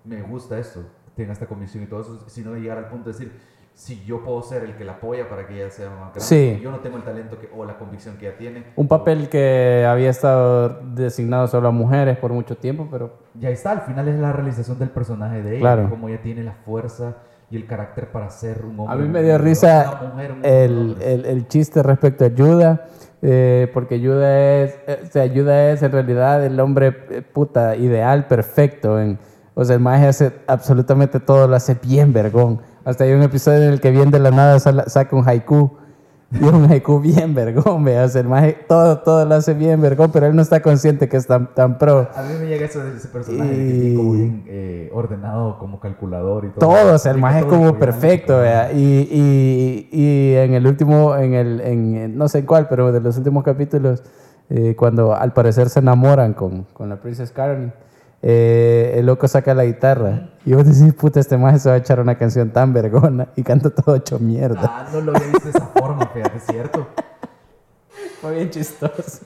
me gusta esto, tenga esta convicción y todo eso, sino de llegar al punto de decir, si yo puedo ser el que la apoya para que ella sea más grande, Sí. yo no tengo el talento que, o la convicción que ella tiene. Un papel que había estado designado solo a mujeres por mucho tiempo, pero Y ahí está, al final es la realización del personaje de ella, Claro. como ella tiene la fuerza y el carácter para ser un hombre. a mí me dio risa mujer, el, el, el chiste respecto a Yuda, eh, porque Yuda es, eh, o sea, Yuda es en realidad el hombre eh, puta ideal, perfecto. En, o sea, el maje hace absolutamente todo, lo hace bien vergón. Hasta hay un episodio en el que bien de la nada saca un haiku. Y un haiku bien vergón. O sea, el maje todo, todo lo hace bien vergón, pero él no está consciente que es tan, tan pro. A mí me llega eso de ese personaje, que tiene como Y- bien eh, ordenado, como calculador y todo. Todo, o sea, el maje es como perfecto, vea. Y, y, y en el último, en el, en, no sé en cuál, pero de los últimos capítulos, eh, cuando al parecer se enamoran con, con la Princess Caroline, eh, el loco saca la guitarra y vos decís, puta, este maje se va a echar una canción tan vergona y canta todo hecho mierda. Ah, no lo había visto de esa forma, fíjate, es cierto. Fue bien chistoso.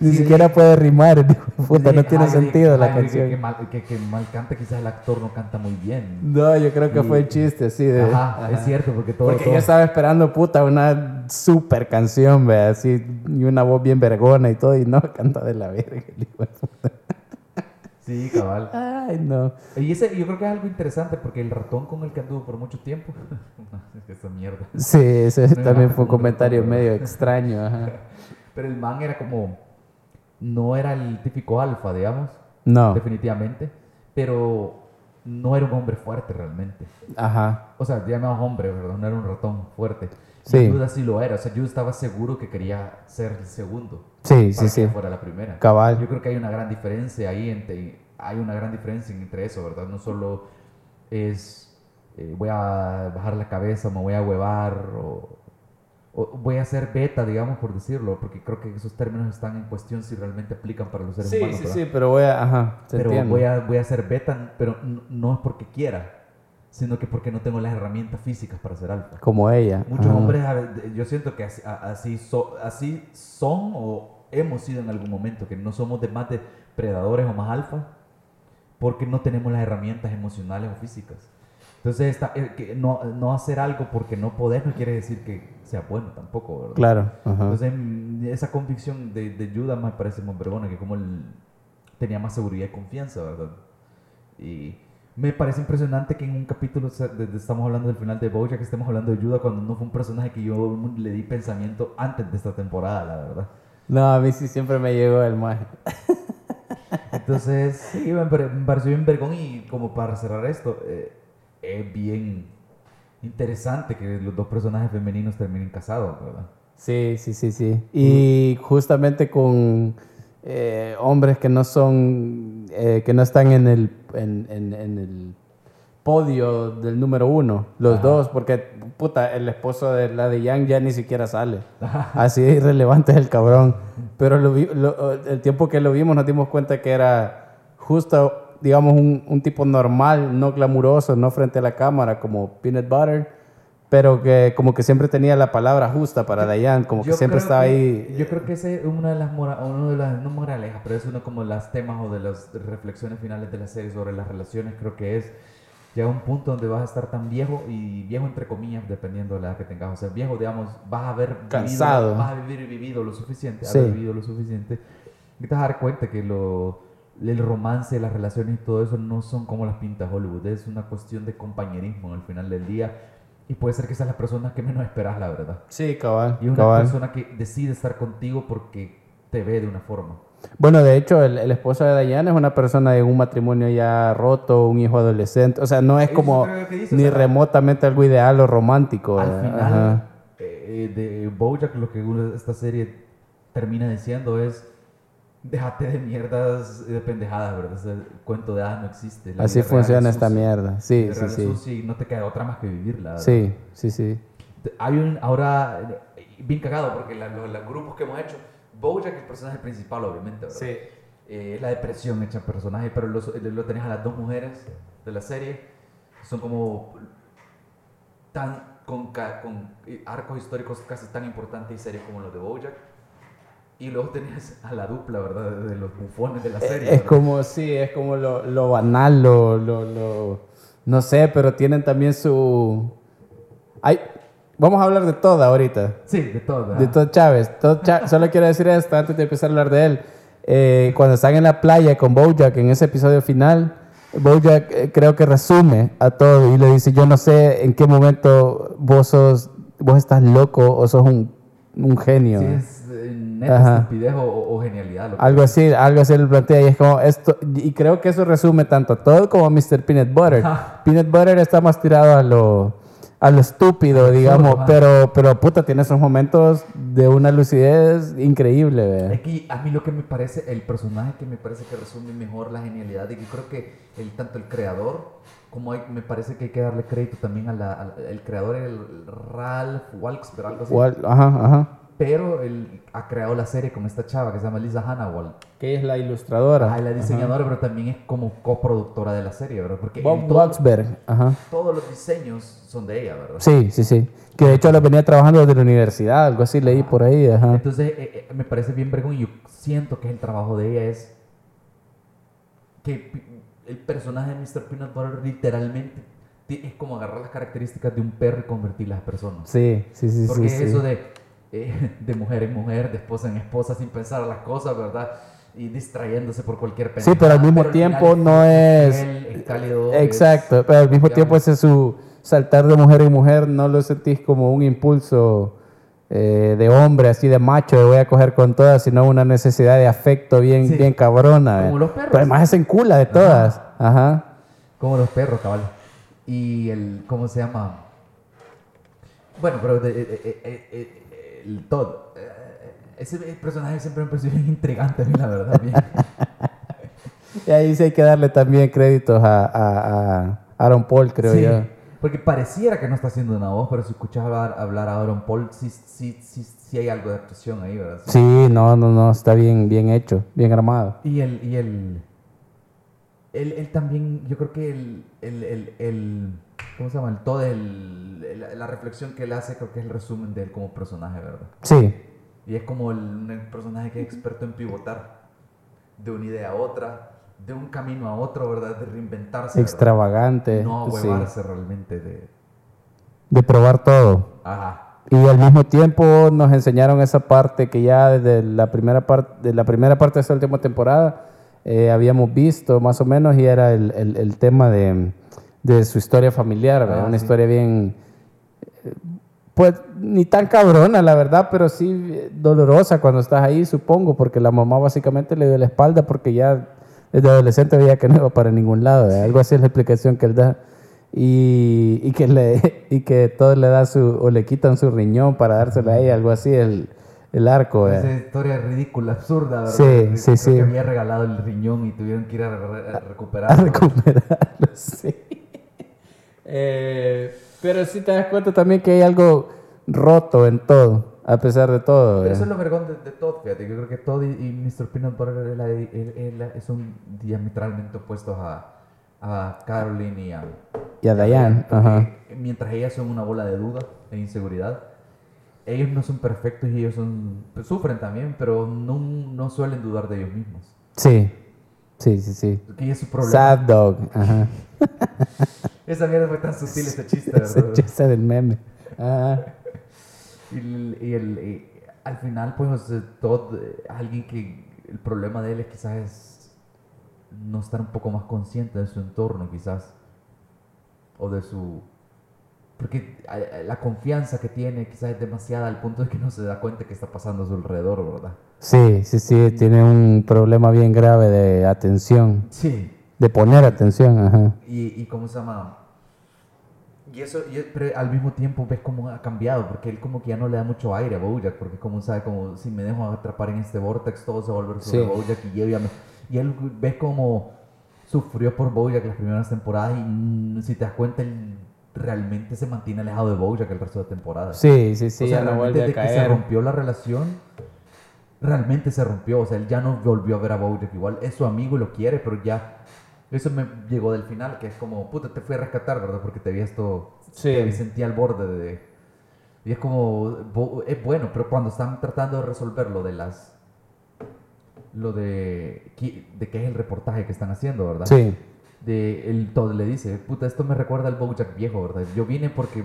Ni siquiera puede rimar, el hijo de puta, Sí, no tiene ay, sentido la ay, que- canción. Que, mal, que, que mal canta, quizás el actor no canta muy bien. No, yo creo que fue el chiste, así de... Ajá, es cierto, porque todo. Porque todo- yo estaba esperando, puta, una super canción, vea, así, y una voz bien vergona y todo, y no, canta de la verga, el hijo de puta. Sí, cabal. Ay, no. Y ese, yo creo que es algo interesante porque el ratón con el que anduvo por mucho tiempo. esa mierda. Sí, ese No, también fue un comentario no. medio extraño, ajá. Pero el man era como. No era el típico alfa, digamos. No, Definitivamente. Pero no era un hombre fuerte realmente. ajá, O sea, ya no hombre, ¿verdad? No era un ratón fuerte. Sí. Y Judas sí lo era. O sea, yo estaba seguro que quería ser el segundo. Sí, sí, para sí, que fuera la primera. cabal, Yo creo que hay una gran diferencia ahí entre, hay una gran diferencia entre eso, ¿verdad? No solo es eh, voy a bajar la cabeza, me voy a huevar o, o voy a ser beta, digamos por decirlo, porque creo que esos términos están en cuestión si realmente aplican para los seres Sí, humanos. sí, ¿verdad? sí, pero voy a, ajá, Pero entiendo. voy a, voy a ser beta, pero no es porque quiera, sino que porque no tengo las herramientas físicas para ser alfa. Como ella. Muchos ajá. hombres, yo siento que así, a- así, so- así son o hemos sido en algún momento, que no somos de más de predadores o más alfa, porque no tenemos las herramientas emocionales o físicas. Entonces, esta- eh, que no, no hacer algo porque no podés no quiere decir que sea bueno tampoco, ¿verdad? Claro, ajá. Entonces, mm, esa convicción de, de Judas me parece muy vergona, que como él tenía más seguridad y confianza, ¿verdad? Y me parece impresionante que en un capítulo, desde- estamos hablando del final de Bojack, que estemos hablando de Judas cuando no fue un personaje que yo le di pensamiento antes de esta temporada, la verdad. No, a mí sí siempre me llegó el maje. Entonces, sí, me, pare- me pareció bien vergón y como para cerrar esto, eh, es bien interesante que los dos personajes femeninos terminen casados, ¿verdad? Sí, sí, sí, sí. Y justamente con eh, hombres que no son, eh, que no están en el, en, en- en el podio del número uno, los Ajá. dos, porque puta, el esposo de la de Yang ya ni siquiera sale. Así de irrelevante es el cabrón. Pero lo vi- lo- el tiempo que lo vimos nos dimos cuenta que era justo, digamos, un, un tipo normal, no glamuroso, no frente a la cámara como Peanut Butter, pero que como que siempre tenía la palabra justa para Dayan, como que siempre estaba que- ahí. Yo creo que ese es una de las, mora- uno de las no moralejas, pero es uno como las temas o de las reflexiones finales de la serie sobre las relaciones. Creo que es llega un punto donde vas a estar tan viejo y viejo entre comillas, dependiendo de la edad que tengas. O sea, viejo, digamos, vas a haber vivido- Cansado. vas a vivir vivido lo suficiente, Sí. haber vivido lo suficiente. Y te vas a dar cuenta que lo, el romance, las relaciones y todo eso no son como las pintas Hollywood. Es una cuestión de compañerismo al final del día. Y puede ser que seas la persona que menos esperas, la verdad. Sí, cabal. Y una cabal. persona que decide estar contigo porque te ve de una forma. Bueno, de hecho, el, el esposo de Dayan es una persona de un matrimonio ya roto, un hijo adolescente. O sea, no es como dice, ni o sea, remotamente algo ideal o romántico. Al eh, final ajá. eh, de Bojack lo que esta serie termina diciendo es déjate de mierdas y de pendejadas, ¿verdad? Ese cuento de hadas no existe. La Así funciona es esta sucia. mierda. Sí, La sí, sí. y no te queda otra más que vivirla. Sí, sí, sí. Hay un, ahora, eh, bien cagado, porque los grupos que hemos hecho, Bojack es el personaje principal, obviamente, ¿verdad? Eh, es la depresión hecha personaje, pero los- lo tenés a las dos mujeres de la serie, son como tan con, con arcos históricos casi tan importantes y serios como los de Bojack. Y luego tenés a la dupla, ¿verdad? De, los bufones de la serie. Es ¿verdad? como, sí, es como lo, lo banal, lo, lo, lo- No sé, pero tienen también su... Ay, vamos a hablar de todo ahorita. Sí, de todo. ¿verdad? De Todd Chávez. Chá- Solo quiero decir esto antes de empezar a hablar de él. Eh, cuando están en la playa con Bojack en ese episodio final, Bojack eh, creo que resume a todo y le dice, yo no sé en qué momento vos sos, vos estás loco o sos un, un genio. Sí, es eh, neta estupidez o, o genialidad. lo Algo así, algo así le plantea y es como esto, y creo que eso resume tanto a todo como a Mr. Peanut Butter. Peanut Butter está más tirado a lo, a lo estúpido, digamos, pero, pero puta, tiene esos momentos de una lucidez increíble, ¿ve? Es que a mí lo que me parece, el personaje que me parece que resume mejor la genialidad, y que creo que el, tanto el creador, como hay- me parece que hay que darle crédito también a al el creador, el Ralph Walks, pero algo así. Igual- ajá, ajá. Pero él ha creado la serie con esta chava que se llama Lisa Hannawald. Que es la ilustradora. Ah, la diseñadora, pero también es como coproductora de la serie, ¿verdad? Porque Bob todo-. Ajá. todos los diseños son de ella, ¿verdad? Sí, sí, sí. Que de hecho la venía trabajando desde la universidad, algo así leí por ahí. Ajá. Entonces eh, eh, me parece bien vergüenza y yo siento que el trabajo de ella es que el personaje de Mr. Peanut Butter literalmente es como agarrar las características de un perro y convertirlas a personas. Sí, sí, sí, Porque sí. es sí. eso de, eh, de mujer en mujer, de esposa en esposa, sin pensar las cosas, ¿verdad? Y distrayéndose por cualquier Sí, pero al mismo tiempo final no es- es cálido. es- Exacto, pero al mismo digamos, tiempo ese su saltar de mujer en mujer no lo sentís como un impulso eh, de hombre, así de macho, de voy a coger con todas, sino una necesidad de afecto bien, Sí. bien cabrona. Como eh. los perros. Pero además es en cula de todas. Ajá. Como los perros, cabal. Y el, ¿cómo se llama? Bueno, pero de- el Todd. eh, ese personaje siempre me pareció bien intrigante a mí, la verdad. Bien. Y ahí sí hay que darle también créditos a, a- a Aaron Paul, creo Sí, yo. Porque pareciera que no está haciendo una voz, pero si escuchas hablar, hablar a Aaron Paul, sí, sí, sí, sí hay algo de actuación ahí, ¿verdad? Sí. Sí, no, no, no, está bien, bien hecho, bien armado. Y el, y el, él, él también, yo creo que el, el, el, el- ¿cómo se llama? El todo, el, la reflexión que él hace, creo que es el resumen de él como personaje, ¿verdad? Sí, Y es como el, un personaje que es experto en pivotar de una idea a otra, de un camino a otro, ¿verdad? De reinventarse. ¿verdad? extravagante. No sí. huevarse realmente de... De probar todo. Ajá. Y al mismo tiempo nos enseñaron esa parte que ya desde la primera parte, de la primera parte de esta última temporada eh, habíamos visto más o menos y era el, el- el tema de, de su historia familiar. Ah, una sí. historia bien, eh, pues ni tan cabrona la verdad, pero sí eh, dolorosa cuando estás ahí, supongo, porque la mamá básicamente le dio la espalda porque ya desde adolescente veía que no iba para ningún lado, algo así es la explicación que él da. Y, y que le y que todos le da su o le quitan su riñón para dársela a ella, algo así el, el arco. Esa ¿verdad? historia ridícula, absurda, ¿verdad? Sí, Creo sí, sí. que había regalado el riñón y tuvieron que ir a, re- a a recuperarlo. recuperarlo, sí. Eh, pero sí te das cuenta también que hay algo roto en todo, a pesar de todo. Pero eso es lo vergón de, de Todd, fíjate. Yo creo que Todd y, y Mr. Peanut Butter es- es la- son diametralmente opuestos a, a Caroline y a, Y a Diane, porque ajá. Mientras ellas son una bola de duda e inseguridad, ellos no son perfectos y ellos son, pues, sufren también, pero no, no suelen dudar de ellos mismos. Sí, sí, sí, sí. Que es su problema. Sad dog, ajá. Esa mierda fue tan sutil ese chiste, Ese ¿verdad? chiste del meme. Ajá. Y, el, y el- y al final, pues, o sea, Todd, eh, alguien que el problema de él es quizás es no estar un poco más consciente de su entorno, quizás, o de su... Porque la confianza que tiene quizás es demasiada al punto de que no se da cuenta que está pasando a su alrededor, ¿verdad? Sí, sí, sí, tiene un problema bien grave de atención, Sí. de poner atención, ajá. Y, y cómo se llama... Y eso, y- pero al mismo tiempo ves cómo ha cambiado, porque él como que ya no le da mucho aire a Bojack, porque como sabe, como si me dejo atrapar en este vortex, todo se va a volver sobre Sí. Bojack y yo ya me- Y él ves como sufrió por Bojack las primeras temporadas y mm, si te das cuenta, él realmente se mantiene alejado de Bojack el resto de temporadas. Sí, sí, sí, o sea, ya no realmente desde que se rompió la relación, realmente se rompió. O sea, él ya no volvió a ver a Bojack. Igual es su amigo y lo quiere, pero ya. Eso me llegó del final, que es como, puta, te fui a rescatar, ¿verdad? Porque te vi esto. Sí. Te sentí al borde de. Y es como, es bueno, pero cuando están tratando de resolver lo de las. Lo de. de qué es el reportaje que están haciendo, ¿verdad? Sí, De, él todo le dice, puta, esto me recuerda al Bojack viejo, ¿verdad? Yo vine porque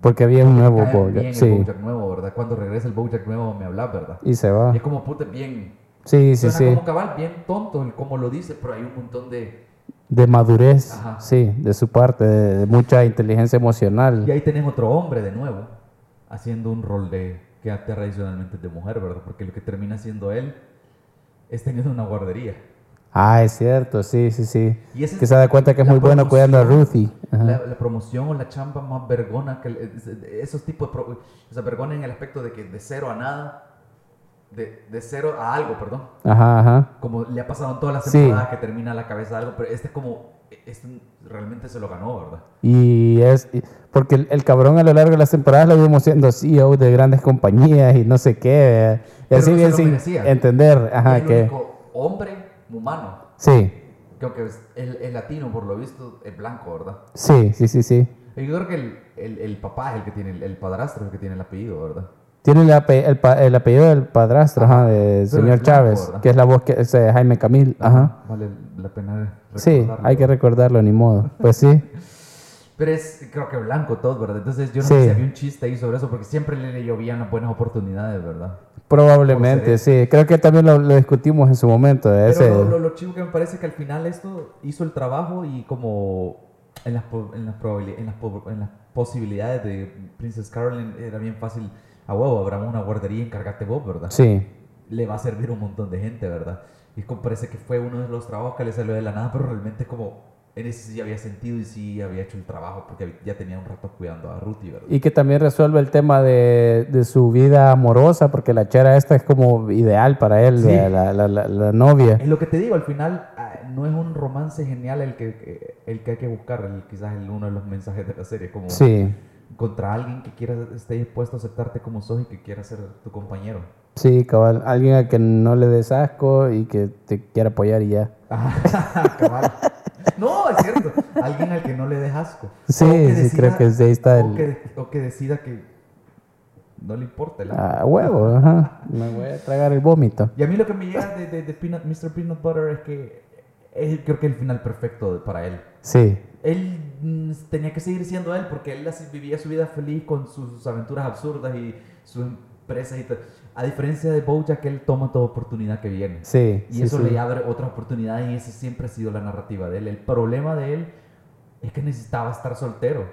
porque había un nuevo cae Bojack, el sí, Bojack nuevo, ¿verdad? Cuando regresa el Bojack nuevo me habla, ¿verdad? y se va. Y es como puta bien, Sí, sí, sí, como cabal, bien tonto el cómo lo dice, pero hay un montón de... de madurez, Ajá. sí, de su parte, de, de mucha inteligencia emocional. Y ahí tenés otro hombre de nuevo, haciendo un rol de que tradicionalmente es de mujer, ¿verdad? Porque lo que termina siendo él es teniendo una guardería. Ah, es cierto, sí, sí, sí. Y Que es se da cuenta que es muy bueno cuidando a Ruthie. La, la promoción o la chamba más vergona, que es- esos tipos de... pro- o sea, vergona en el aspecto de que de cero a nada de, de cero a algo, perdón. Ajá, ajá. Como le ha pasado en todas las Sí. temporadas que termina la cabeza de algo, pero este como, este realmente se lo ganó, ¿verdad? Y es y- porque el, el cabrón a lo largo de las temporadas lo vimos siendo CEO de grandes compañías y no sé qué. Y así bien sin merecía. entender, ajá, es el que único hombre humano, sí, que aunque es, es- es latino por lo visto, es blanco, ¿verdad? sí, sí, sí, sí. Yo creo que el, el, el papá es el que tiene, el, el padrastro es el que tiene el apellido, ¿verdad? Tiene el, ape- el, el apellido del padrastro, ajá, del señor Chávez, ¿verdad? que es la voz que es Jaime Camil, ajá. Vale la pena Sí, recordarlo. hay que recordarlo, ni modo. Pues sí, Pero es, creo que blanco todo, ¿verdad? Entonces yo no Sí. sé si había un chiste ahí sobre eso, porque siempre le llovían buenas oportunidades, ¿verdad? Probablemente, sí. Creo que también lo, lo discutimos en su momento. de ese, Pero lo, lo, lo chivo que me parece es que al final esto hizo el trabajo y como en las, en las, en las, en las posibilidades de Princess Caroline era bien fácil, a huevo, abramos una guardería, encárgate vos, ¿verdad? Sí, Le va a servir un montón de gente, ¿verdad? Y como parece que fue uno de los trabajos que le salió de la nada, pero realmente como en ese sí había sentido y sí había hecho el trabajo porque ya tenía un rato cuidando a Ruthie, ¿verdad? Y que también resuelve el tema de, de su vida amorosa, porque la chera esta es como ideal para él, Sí. la, la, la, la novia. Es lo que te digo, al final ah, no es un romance genial el que, que- el que hay que buscar, el- quizás el, uno de los mensajes de la serie, como Sí, contra alguien que quiera, esté dispuesto a aceptarte como sos y que quiera ser tu compañero. sí, cabal. Alguien a que no le des asco y que te quiera apoyar y ya. Ajá, cabal. No, es cierto. Alguien al que no le des asco. Sí, que sí, creo que sí, ahí está o el- que, o que decida que no le importa el A huevo, ajá. Me voy a tragar el vómito. Y a mí lo que me llega de, de, de Peanut- Mr. Peanut Butter es que es, creo que el final perfecto para él. Sí, Él mm, tenía que seguir siendo él porque él vivía su vida feliz con sus aventuras absurdas y sus empresas y tal. A diferencia de Bojack, él toma toda oportunidad que viene. sí. Y sí, eso sí. le abre otras oportunidades y esa siempre ha sido la narrativa de él. El problema de él es que necesitaba estar soltero.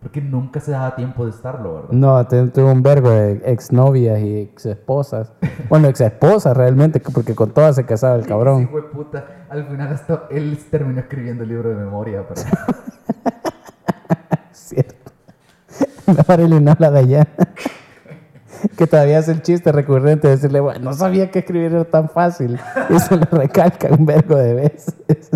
Porque nunca se daba tiempo de estarlo, ¿verdad? No, tuve un vergo de exnovias y exesposas. Bueno, exesposas realmente, porque con todas se casaba el Sí, cabrón. fue puta. Al final hasta él terminó escribiendo el libro de memoria. Pero... Cierto. Marilyn habla de allá. que todavía hace el chiste recurrente de decirle, bueno, no sabía que escribir era tan fácil. Y se lo recalca un vergo de veces.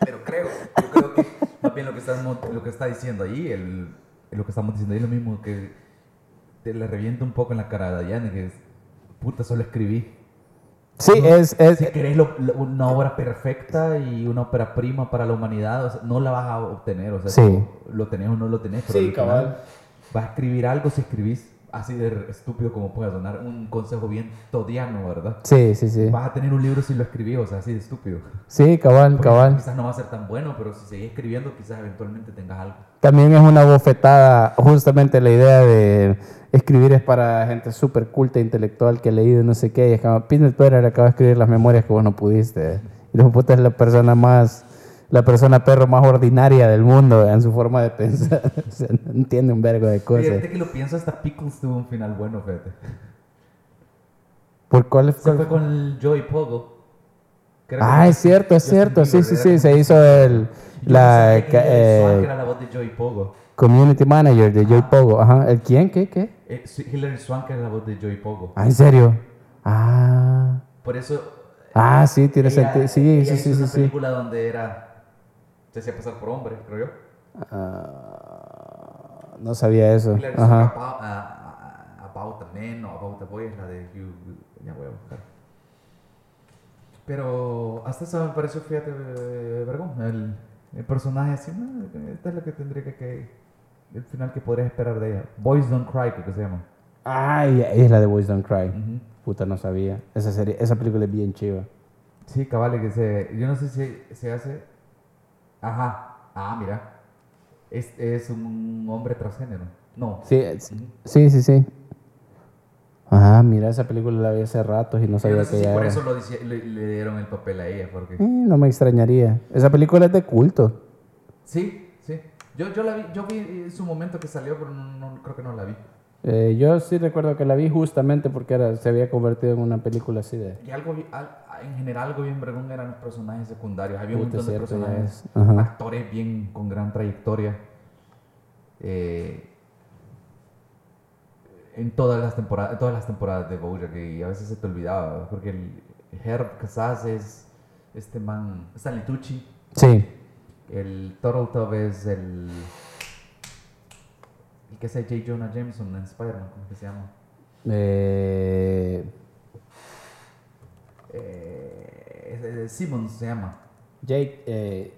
Pero creo, yo creo que más bien lo que, estamos, lo que está diciendo ahí, el, lo que estamos diciendo ahí, es lo mismo que te le revienta un poco en la cara a Diane, que es, puta, solo escribí. Sí, es, es, Si querés lo- lo- una obra perfecta y una ópera prima para la humanidad, o sea, no la vas a obtener, o sea, Sí. lo tenés o no lo tenés, pero Sí, al final cabal. Vas a escribir algo si escribís así de estúpido como pueda sonar, un consejo bien todiano, ¿verdad? sí, sí, sí. Vas a tener un libro si lo escribís, o sea, así de estúpido. Sí, cabal, Porque cabal. Quizás no va a ser tan bueno, pero si seguís escribiendo, quizás eventualmente tengas algo. También es una bofetada, justamente la idea de escribir es para gente súper culta, intelectual, que ha leído no sé qué. Y es como, Butter acaba de escribir las memorias que vos no pudiste. Y luego puta es la persona más, la persona perro más ordinaria del mundo en su forma de pensar. O sea, no entiende un vergo de cosas. Fíjate que lo pienso, hasta Pickles tuvo un final bueno, fíjate. ¿Por cuál Se fue? fue con el Joey Pogo. era Ah, es cierto, es cierto. Sí, sí, sí. Se hizo el, Yo la que Hilary Swank eh, era la voz de Joey Pogo. community manager de Joy Pogo. Ajá. ¿El quién? ¿Qué? ¿Qué? Eh, sí, Hilary Swank era la voz de Joey Pogo. Ah, ¿en serio? Ah. Por eso. Ah, sí, tiene sentido. Sí, ella sí, hizo sí, sí, una sí. película donde era. Se hacía pasar por hombre, creo yo. Ah, no sabía eso. Ajá. About, o About a Boy es la de Hugh. Ya voy a buscar. Pero hasta eso me pareció, fíjate, eh, vergón. El, el personaje así, no, esta es lo que tendría que, que. El final que podrías esperar de ella. Boys Don't Cry, creo que se llama. Ay, es la de Boys Don't Cry. Ujú. Puta, no sabía. Esa serie, esa película es bien chiva. Sí, cabal, que se. Yo no sé si se hace. Ajá. Ah, mira. Es, es un hombre transgénero. No. Sí, es- sí, sí, sí. Ah, mira, esa película la vi hace ratos y no sabía que ya por era. eso lo dici- le, le dieron el papel a ella, porque. Eh, no me extrañaría. Esa película es de culto. Sí, sí. Yo, yo la vi, yo vi en su momento que salió, pero no, no- creo que no la vi. Eh, yo sí recuerdo que la vi justamente porque era, se había convertido en una película así de... Y algo, al- en general, algo bien eran los personajes secundarios. Había un montón de personajes, actores bien con gran trayectoria. Eh, en todas las temporadas, en todas las temporadas de Bojack y a veces se te olvidaba, porque el Herb Casas es este man, Stanley Tucci, Sí. el Turtle es el el que es J. Jonah Jameson en Spider-Man, ¿cómo que se llama? Eh, Eh, Simmons se llama. Jake, eh,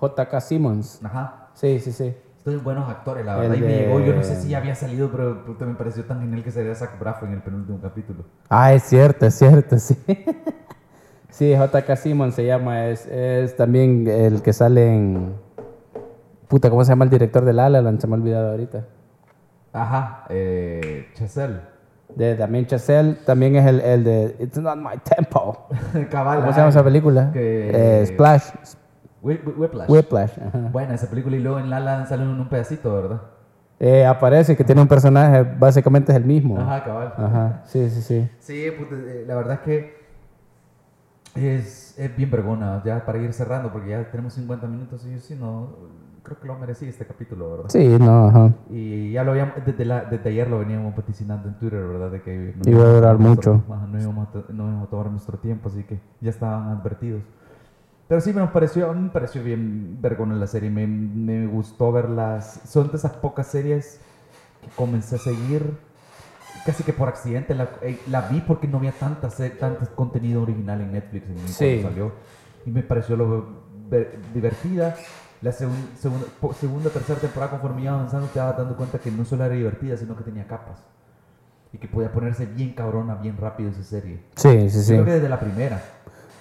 JK Simmons. Ajá. Sí, sí, sí. Estos buenos actores, la El verdad. Y me llegó, yo no sé si ya había salido, pero puta, me pareció tan genial que sería Zach Braff en el penúltimo capítulo. Ah, es cierto, es cierto, sí. sí, JK Simmons se llama. Es, es también el que sale en. Puta, ¿cómo se llama el director de La La Land? Se me ha olvidado ahorita. Ajá, eh, Chazelle. De Damien Chazelle. También es el, el de It's Not My Tempo. Cabal. ¿Cómo se llama esa película? Que- Eh, Splash. Whip- Whip- Whiplash. Buena esa película y luego en La La Land sale un pedacito, ¿verdad? Eh, aparece que tiene un personaje, básicamente es el mismo. Ajá, cabal. Ajá, sí, sí, sí. Sí, puta, eh, la verdad es que es, es bien vergona, ya para ir cerrando, porque ya tenemos 50 minutos y yo sí, no, creo que lo merecí este capítulo, ¿verdad? Sí, no, ajá. Y ya lo habíamos, desde, la- desde ayer lo veníamos vaticinando en Twitter, ¿verdad? De que no Iba a durar mucho. no, íbamos a, no íbamos a tomar nuestro tiempo, así que ya estaban advertidos. Pero sí me pareció, me pareció bien vergona la serie, me, me gustó verlas. Son de esas pocas series que comencé a seguir casi que por accidente. La, eh, la vi porque no había tanta, se- tanto contenido original en Netflix en cuando Sí. salió. Y me pareció lo ver- divertida. La segun- segunda, segunda, tercera temporada, conforme iba avanzando, te vas dando cuenta que no solo era divertida, sino que tenía capas. Y que podía ponerse bien cabrona, bien rápido esa serie. Sí, sí, sí. Creo que desde la primera.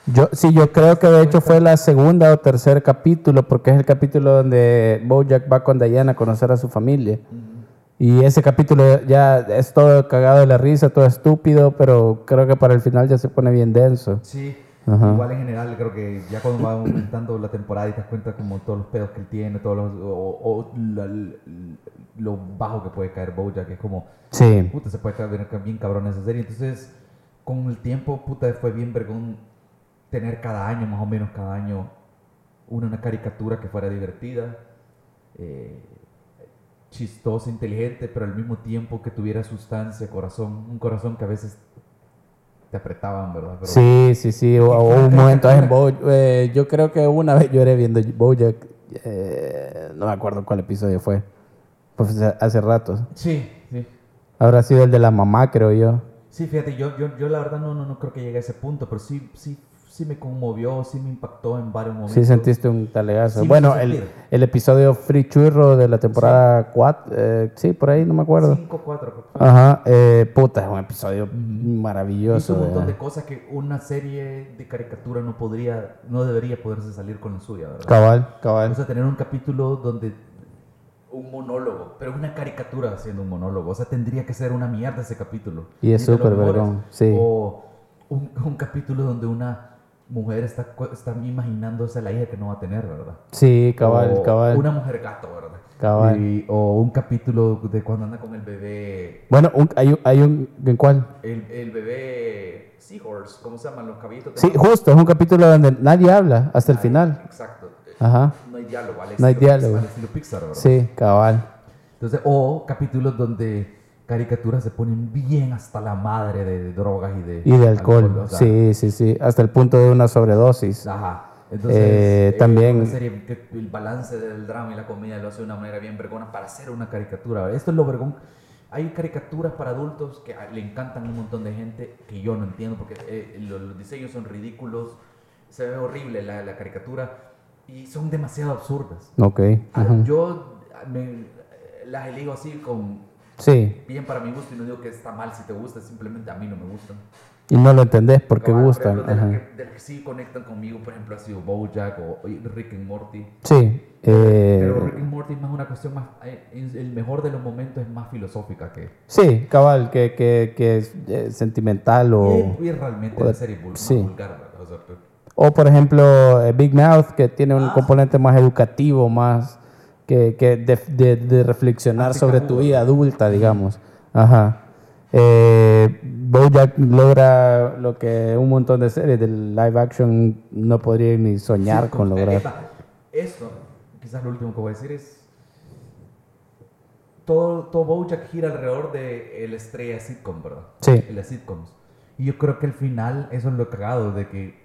Yo, sí, yo creo que de hecho fue la segunda o tercer capítulo, porque es el capítulo donde Bojack va con Diana a conocer a su familia. Y ese capítulo ya es todo cagado de la risa, todo estúpido, pero creo que para el final ya se pone bien denso. Sí, Ajá. igual en general creo que ya cuando va aumentando la temporada y te das cuenta como todos los pedos que él tiene, todos los, o, o la- lo bajo que puede caer Bojack, que es como, Sí, puta, se puede caer bien cabrón esa serie. Entonces, con el tiempo, puta, fue bien vergón tener cada año, más o menos cada año, una, una caricatura que fuera divertida, eh, chistosa, inteligente, pero al mismo tiempo que tuviera sustancia, corazón, un corazón que a veces te apretaban, ¿verdad? Pero- sí, sí, sí. Hubo un momento en Bo- eh, yo creo que una vez lloré viendo Bojack. eh, no me acuerdo cuál episodio fue. Pues hace rato. Sí, sí. Habrá sido el de la mamá, creo yo. Sí, fíjate, yo, yo, yo la verdad no, no, no creo que llegue a ese punto, pero sí, sí, sí me conmovió, sí me impactó en varios momentos. Sí sentiste un talegazo. Sí, bueno, hizo el, el episodio Free Churro de la temporada 4, sí, por ahí no me acuerdo. 5, 4. Ajá, eh, puta, es un episodio Hizo maravilloso. un montón de cosas que una serie de caricatura no podría, no debería poderse salir con la suya, ¿verdad? Cabal, O cabal. sea, tener un capítulo donde un monólogo, pero una caricatura haciendo un monólogo. O sea, tendría que ser una mierda ese capítulo. Y es súper vergón, sí. O un, un capítulo donde una mujer está, está imaginándose la hija que no va a tener, ¿verdad? Sí, cabal, O cabal. Una mujer gato, ¿verdad? Cabal. Y- o un capítulo de cuando anda con el bebé. Bueno, un- hay, un- hay un... ¿En cuál? El, el bebé Seahorse, ¿cómo se llaman los caballitos? Sí, justo, es un capítulo donde nadie habla hasta el final. Exacto. Ajá, No hay diálogo, al No hay estilo diálogo. Pixar, al estilo Pixar, ¿verdad? sí, cabal. Entonces, o capítulos donde caricaturas se ponen bien hasta la madre de drogas y de, Y de alcohol, o sea, sí, sí, sí, hasta el punto de una sobredosis. Ajá. Entonces, Eh, eh, también- Una serie que el balance del drama y la comedia lo hace de una manera bien vergona para hacer una caricatura. Esto es lo vergón. Hay caricaturas para adultos que a- le encantan a un montón de gente que yo no entiendo porque eh, lo- los, diseños son ridículos, se ve horrible la, la caricatura y son demasiado absurdas. Ok, Ah, ajá. Yo me, las elijo así con sí, bien para mi gusto y no digo que está mal si te gusta, simplemente a mí no me gustan. y no lo entendés porque Cabal, por gustan. ejemplo, de que, de que sí conectan conmigo, por ejemplo, ha sido Bojack o Rick and Morty. Sí, eh, Pero Rick and Morty es más una cuestión más, eh, el mejor de los momentos es más filosófica que... sí, cabal, que, que, que es eh, sentimental o... Y, y realmente o serie vul- más sí. vulgar. O sea, O por ejemplo, eh, Big Mouth, que tiene un Ah. componente más educativo, más que, que de, de- de reflexionar sobre tu vida adulta, digamos. Ajá. Eh, Bojack logra lo que un montón de series de live action no podrían ni soñar Sí, con lograr. epa, Esto, quizás lo último que voy a decir es... todo, todo Bojack gira alrededor de el estrella sitcom, ¿verdad? Sí. Las sitcoms. Y yo creo que al final eso es lo cagado, de que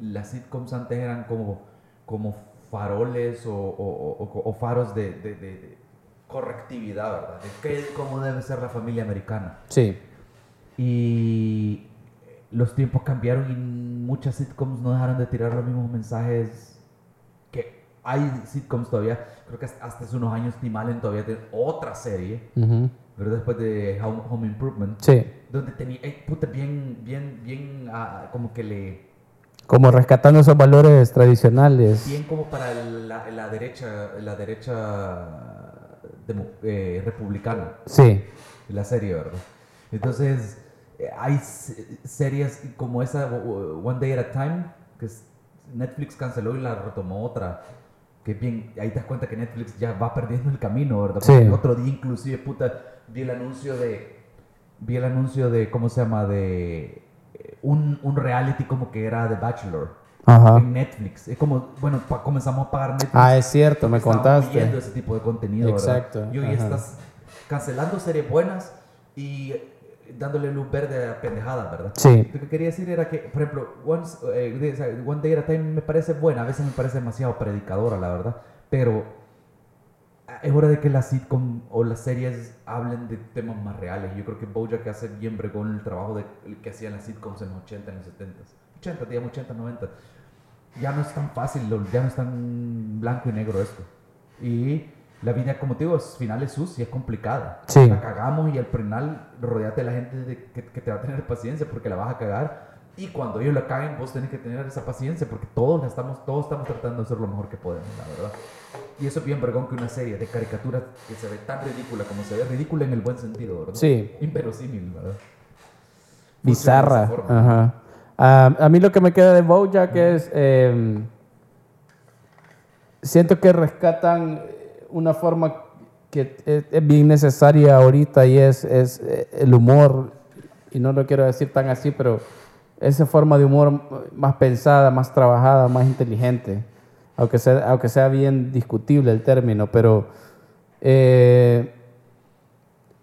las sitcoms antes eran como, como faroles o, o- o- o faros de, de- de- de correctividad, ¿verdad? De qué, cómo debe ser la familia americana. Sí. Y los tiempos cambiaron y muchas sitcoms no dejaron de tirar los mismos mensajes que hay sitcoms todavía. Creo que hasta hace unos años Tim Allen todavía tiene otra serie, Ujú. pero después de Home, Home Improvement, Sí. donde tenía, eh, puta, bien, bien, bien, ah, como que le, Como rescatando esos valores tradicionales. bien como para la, la derecha, la derecha eh, republicana. Sí. la serie, ¿verdad? Entonces, eh, hay se- series como esa, One Day at a Time, que Netflix canceló y la retomó otra. Que bien, ahí te das cuenta que Netflix ya va perdiendo el camino, ¿verdad? Sí. Porque el otro día, inclusive, puta, vi el anuncio de. Vi el anuncio de, ¿cómo se llama? De. Un, un reality como que era The Bachelor. Ajá. En Netflix. Es como, bueno, comenzamos a pagar Netflix. Ah, es cierto, me contaste. viendo ese tipo de contenido, Exacto, ¿verdad? Y hoy ajá. estás cancelando series buenas y dándole luz verde a pendejadas, ¿verdad? Sí. Lo que quería decir era que, por ejemplo, Once, eh, One Day at a Time me parece buena, a veces me parece demasiado predicadora, la verdad, pero es hora de que la sitcom o las series hablen de temas más reales. Yo creo que Bojack hace bien bregón el trabajo de, que hacían las sitcoms en los 80, en los 70. 80, digamos 80, 90. Ya no es tan fácil, ya no es tan blanco y negro esto. Y la vida, como te digo, es final es sucia, es complicada. Sí. La cagamos y al final rodeate de la gente de- que, que te va a tener paciencia porque la vas a cagar. Y cuando ellos la caguen, vos tenés que tener esa paciencia porque todos, la estamos, todos estamos tratando de hacer lo mejor que podemos, la verdad. Y eso es bien vergón que una serie de caricaturas que se ve tan ridícula como se ve ridícula en el buen sentido, ¿verdad? Sí. Inverosímil, ¿verdad? Bizarra. Ajá. Ah, a mí lo que me queda de Bojack es. eh, siento que rescatan una forma que es, bien necesaria ahorita y es, es eh, el humor. Y no lo quiero decir tan así, pero esa forma de humor más pensada, más trabajada, más inteligente. Aunque sea, aunque sea bien discutible el término, pero. eh,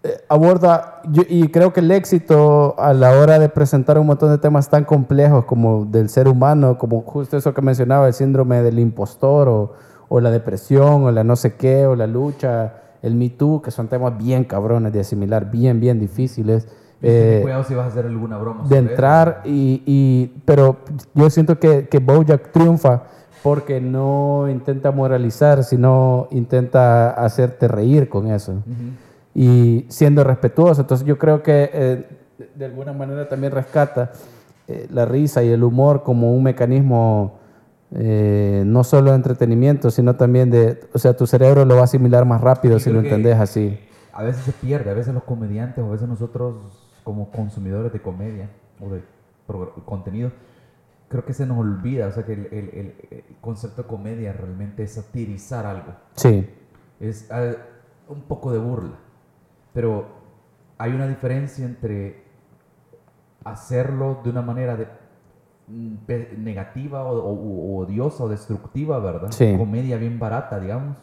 eh, aborda, yo- y creo que el éxito a la hora de presentar un montón de temas tan complejos como del ser humano, como justo eso que mencionaba, el síndrome del impostor o, o la depresión o la no sé qué o la lucha, el Me Too, que son temas bien cabrones de asimilar, bien, bien difíciles. Eh, cuidado si vas a hacer alguna broma. de entrar y, y- pero yo siento que, que Bojack triunfa porque no intenta moralizar, sino intenta hacerte reír con eso Ujú. y siendo respetuoso. Entonces yo creo que eh, de- alguna manera también rescata eh, la risa y el humor como un mecanismo eh, no solo de entretenimiento, sino también de, o sea, tu cerebro lo va a asimilar más rápido si lo entendés así. A veces se pierde, a veces los comediantes o a veces nosotros como consumidores de comedia o de contenido, creo que se nos olvida, o sea que el, el- el- concepto de comedia realmente es satirizar algo, Sí, es ah, un poco de burla, pero hay una diferencia entre hacerlo de una manera de, mm, negativa o, o- o odiosa o destructiva, ¿verdad? Sí. Comedia bien barata, digamos,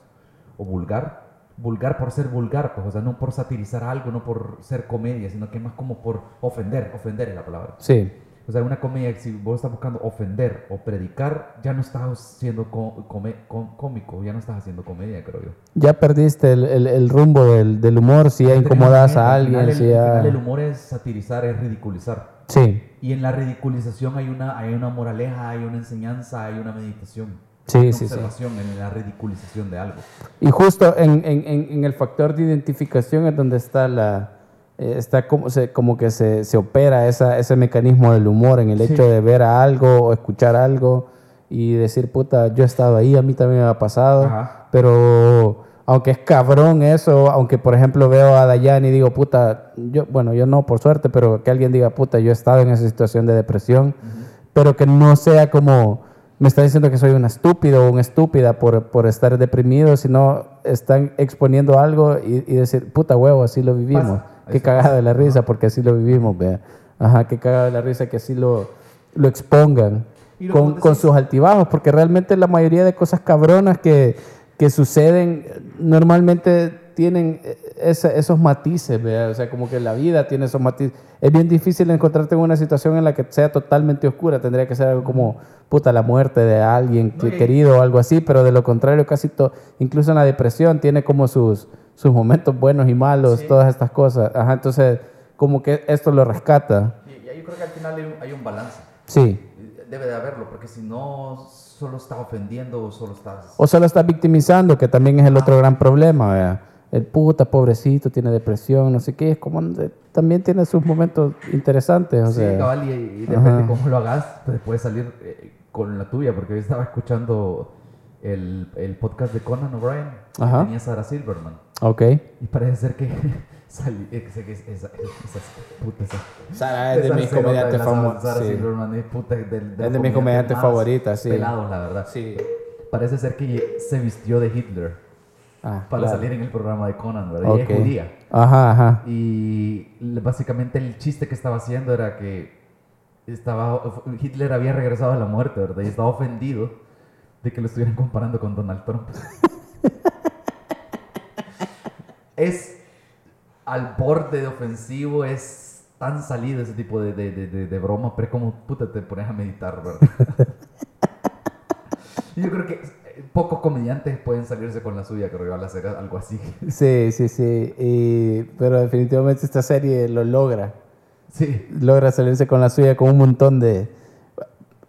o vulgar. Vulgar por ser vulgar, pues, o sea, no por satirizar algo, no por ser comedia, sino que más como por ofender, ofender es la palabra. sí, O sea, una comedia, si vos estás buscando ofender o predicar, ya no estás siendo co- come- com- cómico, ya no estás haciendo comedia, creo yo. ya perdiste el, el- el rumbo del, del humor si ya incomodas a Al final alguien, el- si al final el humor es satirizar, es ridiculizar. Sí, Y en la ridiculización hay una, hay una moraleja, hay una enseñanza, hay una meditación. Sí, una sí, sí. observación en la ridiculización de algo. Y justo en, en- en- el factor de identificación es donde está la está como, se, como que se, se opera esa, ese mecanismo del humor en el Sí. hecho de ver a algo o escuchar algo y decir, puta, yo he estado ahí, a mí también me ha pasado, Ajá. pero aunque es cabrón eso, aunque por ejemplo veo a Dayan y digo, puta, yo, bueno, yo no, por suerte, pero que alguien diga, puta, yo he estado en esa situación de depresión, pero que no sea como me está diciendo que soy un estúpido o una estúpida por, por estar deprimido, sino están exponiendo algo y, y decir, puta huevo, así lo vivimos. Pasa. Qué cagada de la risa, porque así lo vivimos, vea. Ajá, qué cagada de la risa que así lo, lo expongan lo con, con sus altibajos, porque realmente la mayoría de cosas cabronas que, que suceden, normalmente tienen esa- esos matices, ¿verdad? O sea, como que la vida tiene esos matices. Es bien difícil encontrarte en una situación en la que sea totalmente oscura. Tendría que ser algo como, puta, la muerte de alguien No, querido o algo así, pero de lo contrario, casi todo, incluso en la depresión, tiene como sus, sus momentos buenos y malos, Sí. todas estas cosas. Ajá, entonces, como que esto lo rescata. Y, y yo creo que al final hay un, hay un balance. Sí. Debe de haberlo, porque si no, solo está ofendiendo o solo estás... O solo está victimizando, que también es el otro gran problema, ¿verdad? El puta, pobrecito, tiene depresión, no sé qué. Es como, eh, también tiene sus momentos interesantes, o Sí, sea. cabal, y, y depende cómo lo hagas, pues puedes salir eh, con la tuya, porque yo estaba escuchando el, el podcast de Conan O'Brien, tenía Sarah Silverman, Ok. y parece ser que salí, eh, es- esa, esa, puta, esa, Sara cerota de la Sarah- Sarah Sí. Silverman es puta del- de, Es mis comediantes favoritas, sí. Pelados, la verdad. Sí. Parece ser que se vistió de Hitler Ah, para claro. salir en el programa de Conan, ¿verdad? Y Ok. es judía. Ajá, ajá. Y básicamente el chiste que estaba haciendo era que estaba, Hitler había regresado a la muerte, ¿verdad? Y estaba ofendido de que lo estuvieran comparando con Donald Trump. es al borde de ofensivo, es tan salido ese tipo de, de, de, broma, pero es como puta te pones a meditar, ¿verdad? Yo creo que eh, pocos comediantes pueden salirse con la suya, creo que van a hacer algo así. Sí, sí, sí. Y- pero definitivamente esta serie lo logra. Sí. logra salirse con la suya con un montón de...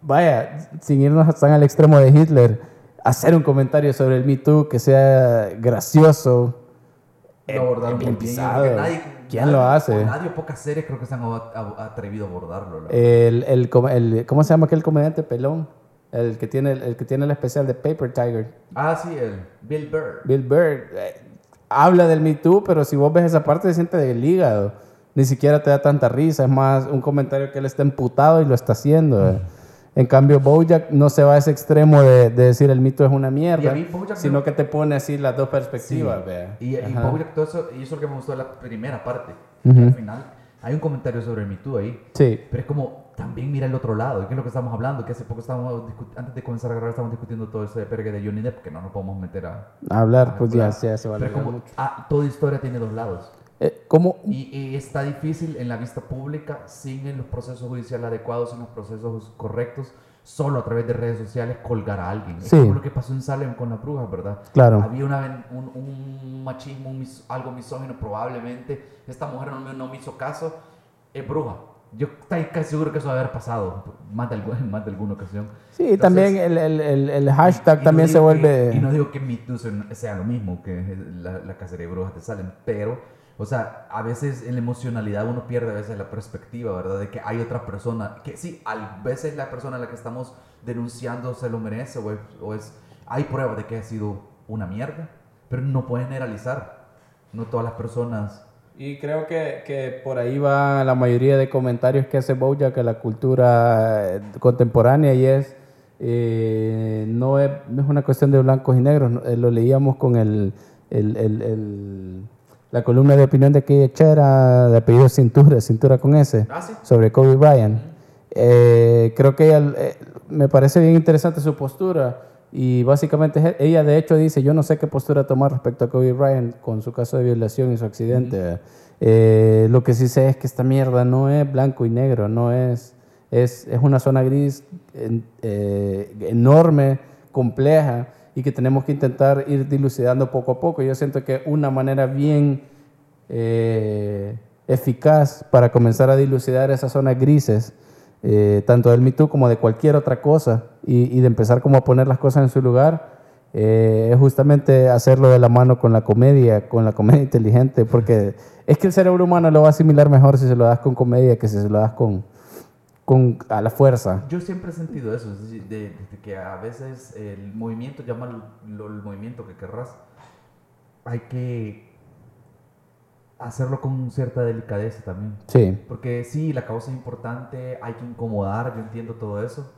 Vaya, sin irnos tan al extremo de Hitler, hacer un comentario sobre el Me Too que sea gracioso. Lo abordaron bien muy que nadie- ¿Quién nadie- lo hace? Nadie o pocas series creo que se han atrevido a abordarlo. El, el, el- ¿Cómo se llama aquel comediante pelón? El que tiene el, que tiene el especial de Paper Tiger. ah, sí, el Bill Burr. Bill Burr. eh, habla del Me Too, pero si vos ves esa parte se siente del hígado. Ni siquiera te da tanta risa. Es más un comentario que él está emputado y lo está haciendo. eh. En cambio, Bojack no se va a ese extremo de, de decir el mito es una mierda, a sino que te pone así las dos Sí. perspectivas. vea. Y, y. Bojack todo eso, y eso es lo que me gustó de la primera parte. Ujú. que al final hay un comentario sobre el Me Too ahí. Sí, Pero es como, también mira el otro lado, que es lo que estamos hablando, que hace poco estábamos, antes de comenzar a grabar, estábamos discutiendo todo ese pergue de Johnny Depp, que no nos podemos meter a... hablar, a pues ya, hablar. ya se va a Pero como, mucho. ah, toda historia tiene dos lados. Eh, como, Y, y está difícil en la vista pública, sin en los procesos judiciales adecuados, en los procesos correctos, solo a través de redes sociales colgar a alguien. Sí. Es como lo que pasó en Salem con las brujas, ¿verdad? Claro. Había una, un, un machismo, un mis- algo misógino probablemente. Esta mujer no, me- no me hizo caso, es bruja. Yo estoy casi seguro que eso debe haber pasado más de, en más de alguna ocasión. sí, Entonces, también el, el, el, el hashtag y no también se digo vuelve... que- y no digo que Me Too sea lo mismo que la, la cacería de brujas de Salem, pero, o sea, a veces en la emocionalidad uno pierde a veces la perspectiva, ¿verdad? De que hay otra persona, que sí, a veces la persona a la que estamos denunciando se lo merece o es, o es- hay pruebas de que ha sido una mierda, pero no puedes generalizar. No todas las personas... Y creo que, que por ahí va la mayoría de comentarios que hace Bojack a la cultura eh, contemporánea y es, eh, no, es, es una cuestión de blancos y negros, eh, lo leíamos con el, el- el- el- la columna de opinión de aquella chera de apellido Cintura, Cintura con S, Ah, sí. sobre Kobe Bryant. Eh, creo que ella, eh, me parece bien interesante su postura y básicamente ella de hecho dice, yo no sé qué postura tomar respecto a Kobe Bryant con su caso de violación y su accidente. Eh, lo que sí sé es que esta mierda no es blanco y negro, no es, es, es una zona gris eh, enorme, compleja y que tenemos que intentar ir dilucidando poco a poco. Yo siento que una manera bien eh, eficaz para comenzar a dilucidar esas zonas grises, eh, tanto del Me Too como de cualquier otra cosa, y, y de empezar como a poner las cosas en su lugar, eh, es justamente hacerlo de la mano con la comedia, con la comedia inteligente, porque es que el cerebro humano lo va a asimilar mejor si se lo das con comedia que si se lo das con, con a la fuerza. Yo siempre he sentido eso, es decir, de, de que a veces el movimiento, llama lo- el movimiento que querrás, hay que hacerlo con cierta delicadeza también. Sí, Porque sí, la causa es importante, hay que incomodar, yo entiendo todo eso,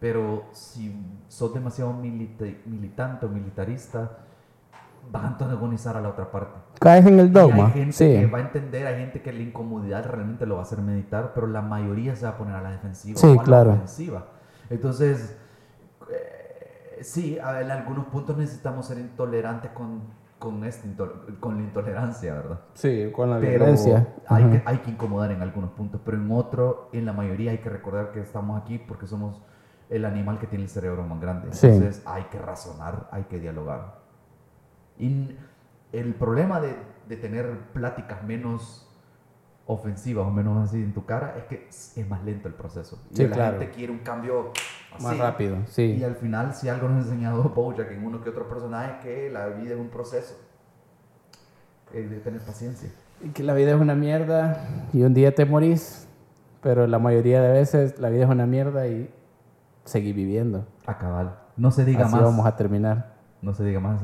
pero si sos demasiado milita- militante o militarista, vas a antagonizar a la otra parte. caes en el Y dogma. hay gente Sí, que va a entender, hay gente que la incomodidad realmente lo va a hacer meditar, pero la mayoría se va a poner a la defensiva Sí, o a claro. la ofensiva. Entonces, eh, Sí, a ver, en algunos puntos necesitamos ser intolerantes con, con, este con la intolerancia, ¿verdad? Sí, con la Pero violencia. hay que, hay que incomodar en algunos puntos, pero en otro, en la mayoría hay que recordar que estamos aquí porque somos el animal que tiene el cerebro más grande. Sí. Entonces hay que razonar, hay que dialogar. Y el problema de, de tener pláticas menos ofensivas o menos así en tu cara es que es más lento el proceso. Y Sí, la claro. gente quiere un cambio así. Más rápido, Y sí. al final, si algo nos ha enseñado Bojack en uno que otro personaje, es que la vida es un proceso. Es de tener paciencia. Y que la vida es una mierda y un día te morís, pero la mayoría de veces la vida es una mierda y seguí viviendo. A cabal. No se diga Así más. vamos a terminar. No se diga más.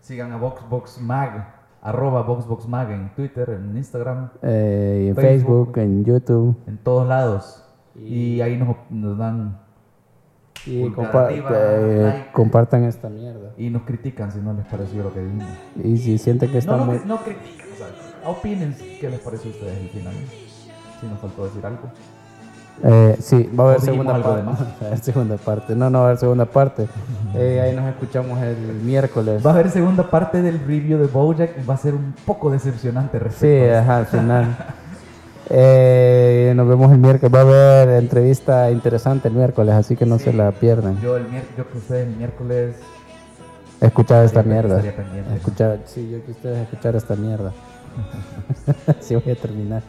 Sigan a VoxBoxMag, arroba VoxBoxMag en Twitter, en Instagram, Eh, en Facebook. Facebook, en YouTube. en todos lados. Y- Y ahí nos, nos dan Y compa- eh, like. compartan esta mierda. y nos critican si no les pareció lo que dijimos. Y si sienten que está No, no, no critican, o sea, opinen qué les pareció a ustedes al final. Si nos faltó decir algo. Eh, sí, va a haber ¿O dijimos segunda parte. Va a haber segunda parte. No, no va a haber segunda parte. Eh, ahí nos escuchamos el miércoles. Va a haber segunda parte del review de Bojack y va a ser un poco decepcionante Sí, respecto a ajá, al final. Eh, nos vemos el miércoles. Va a haber entrevista interesante el miércoles, así que no Sí. se la pierdan. Yo, el yo que ustedes el miércoles Escuchar esta mierda. Escuchar, sí, yo que ustedes escuchar esta mierda. Así voy a terminar.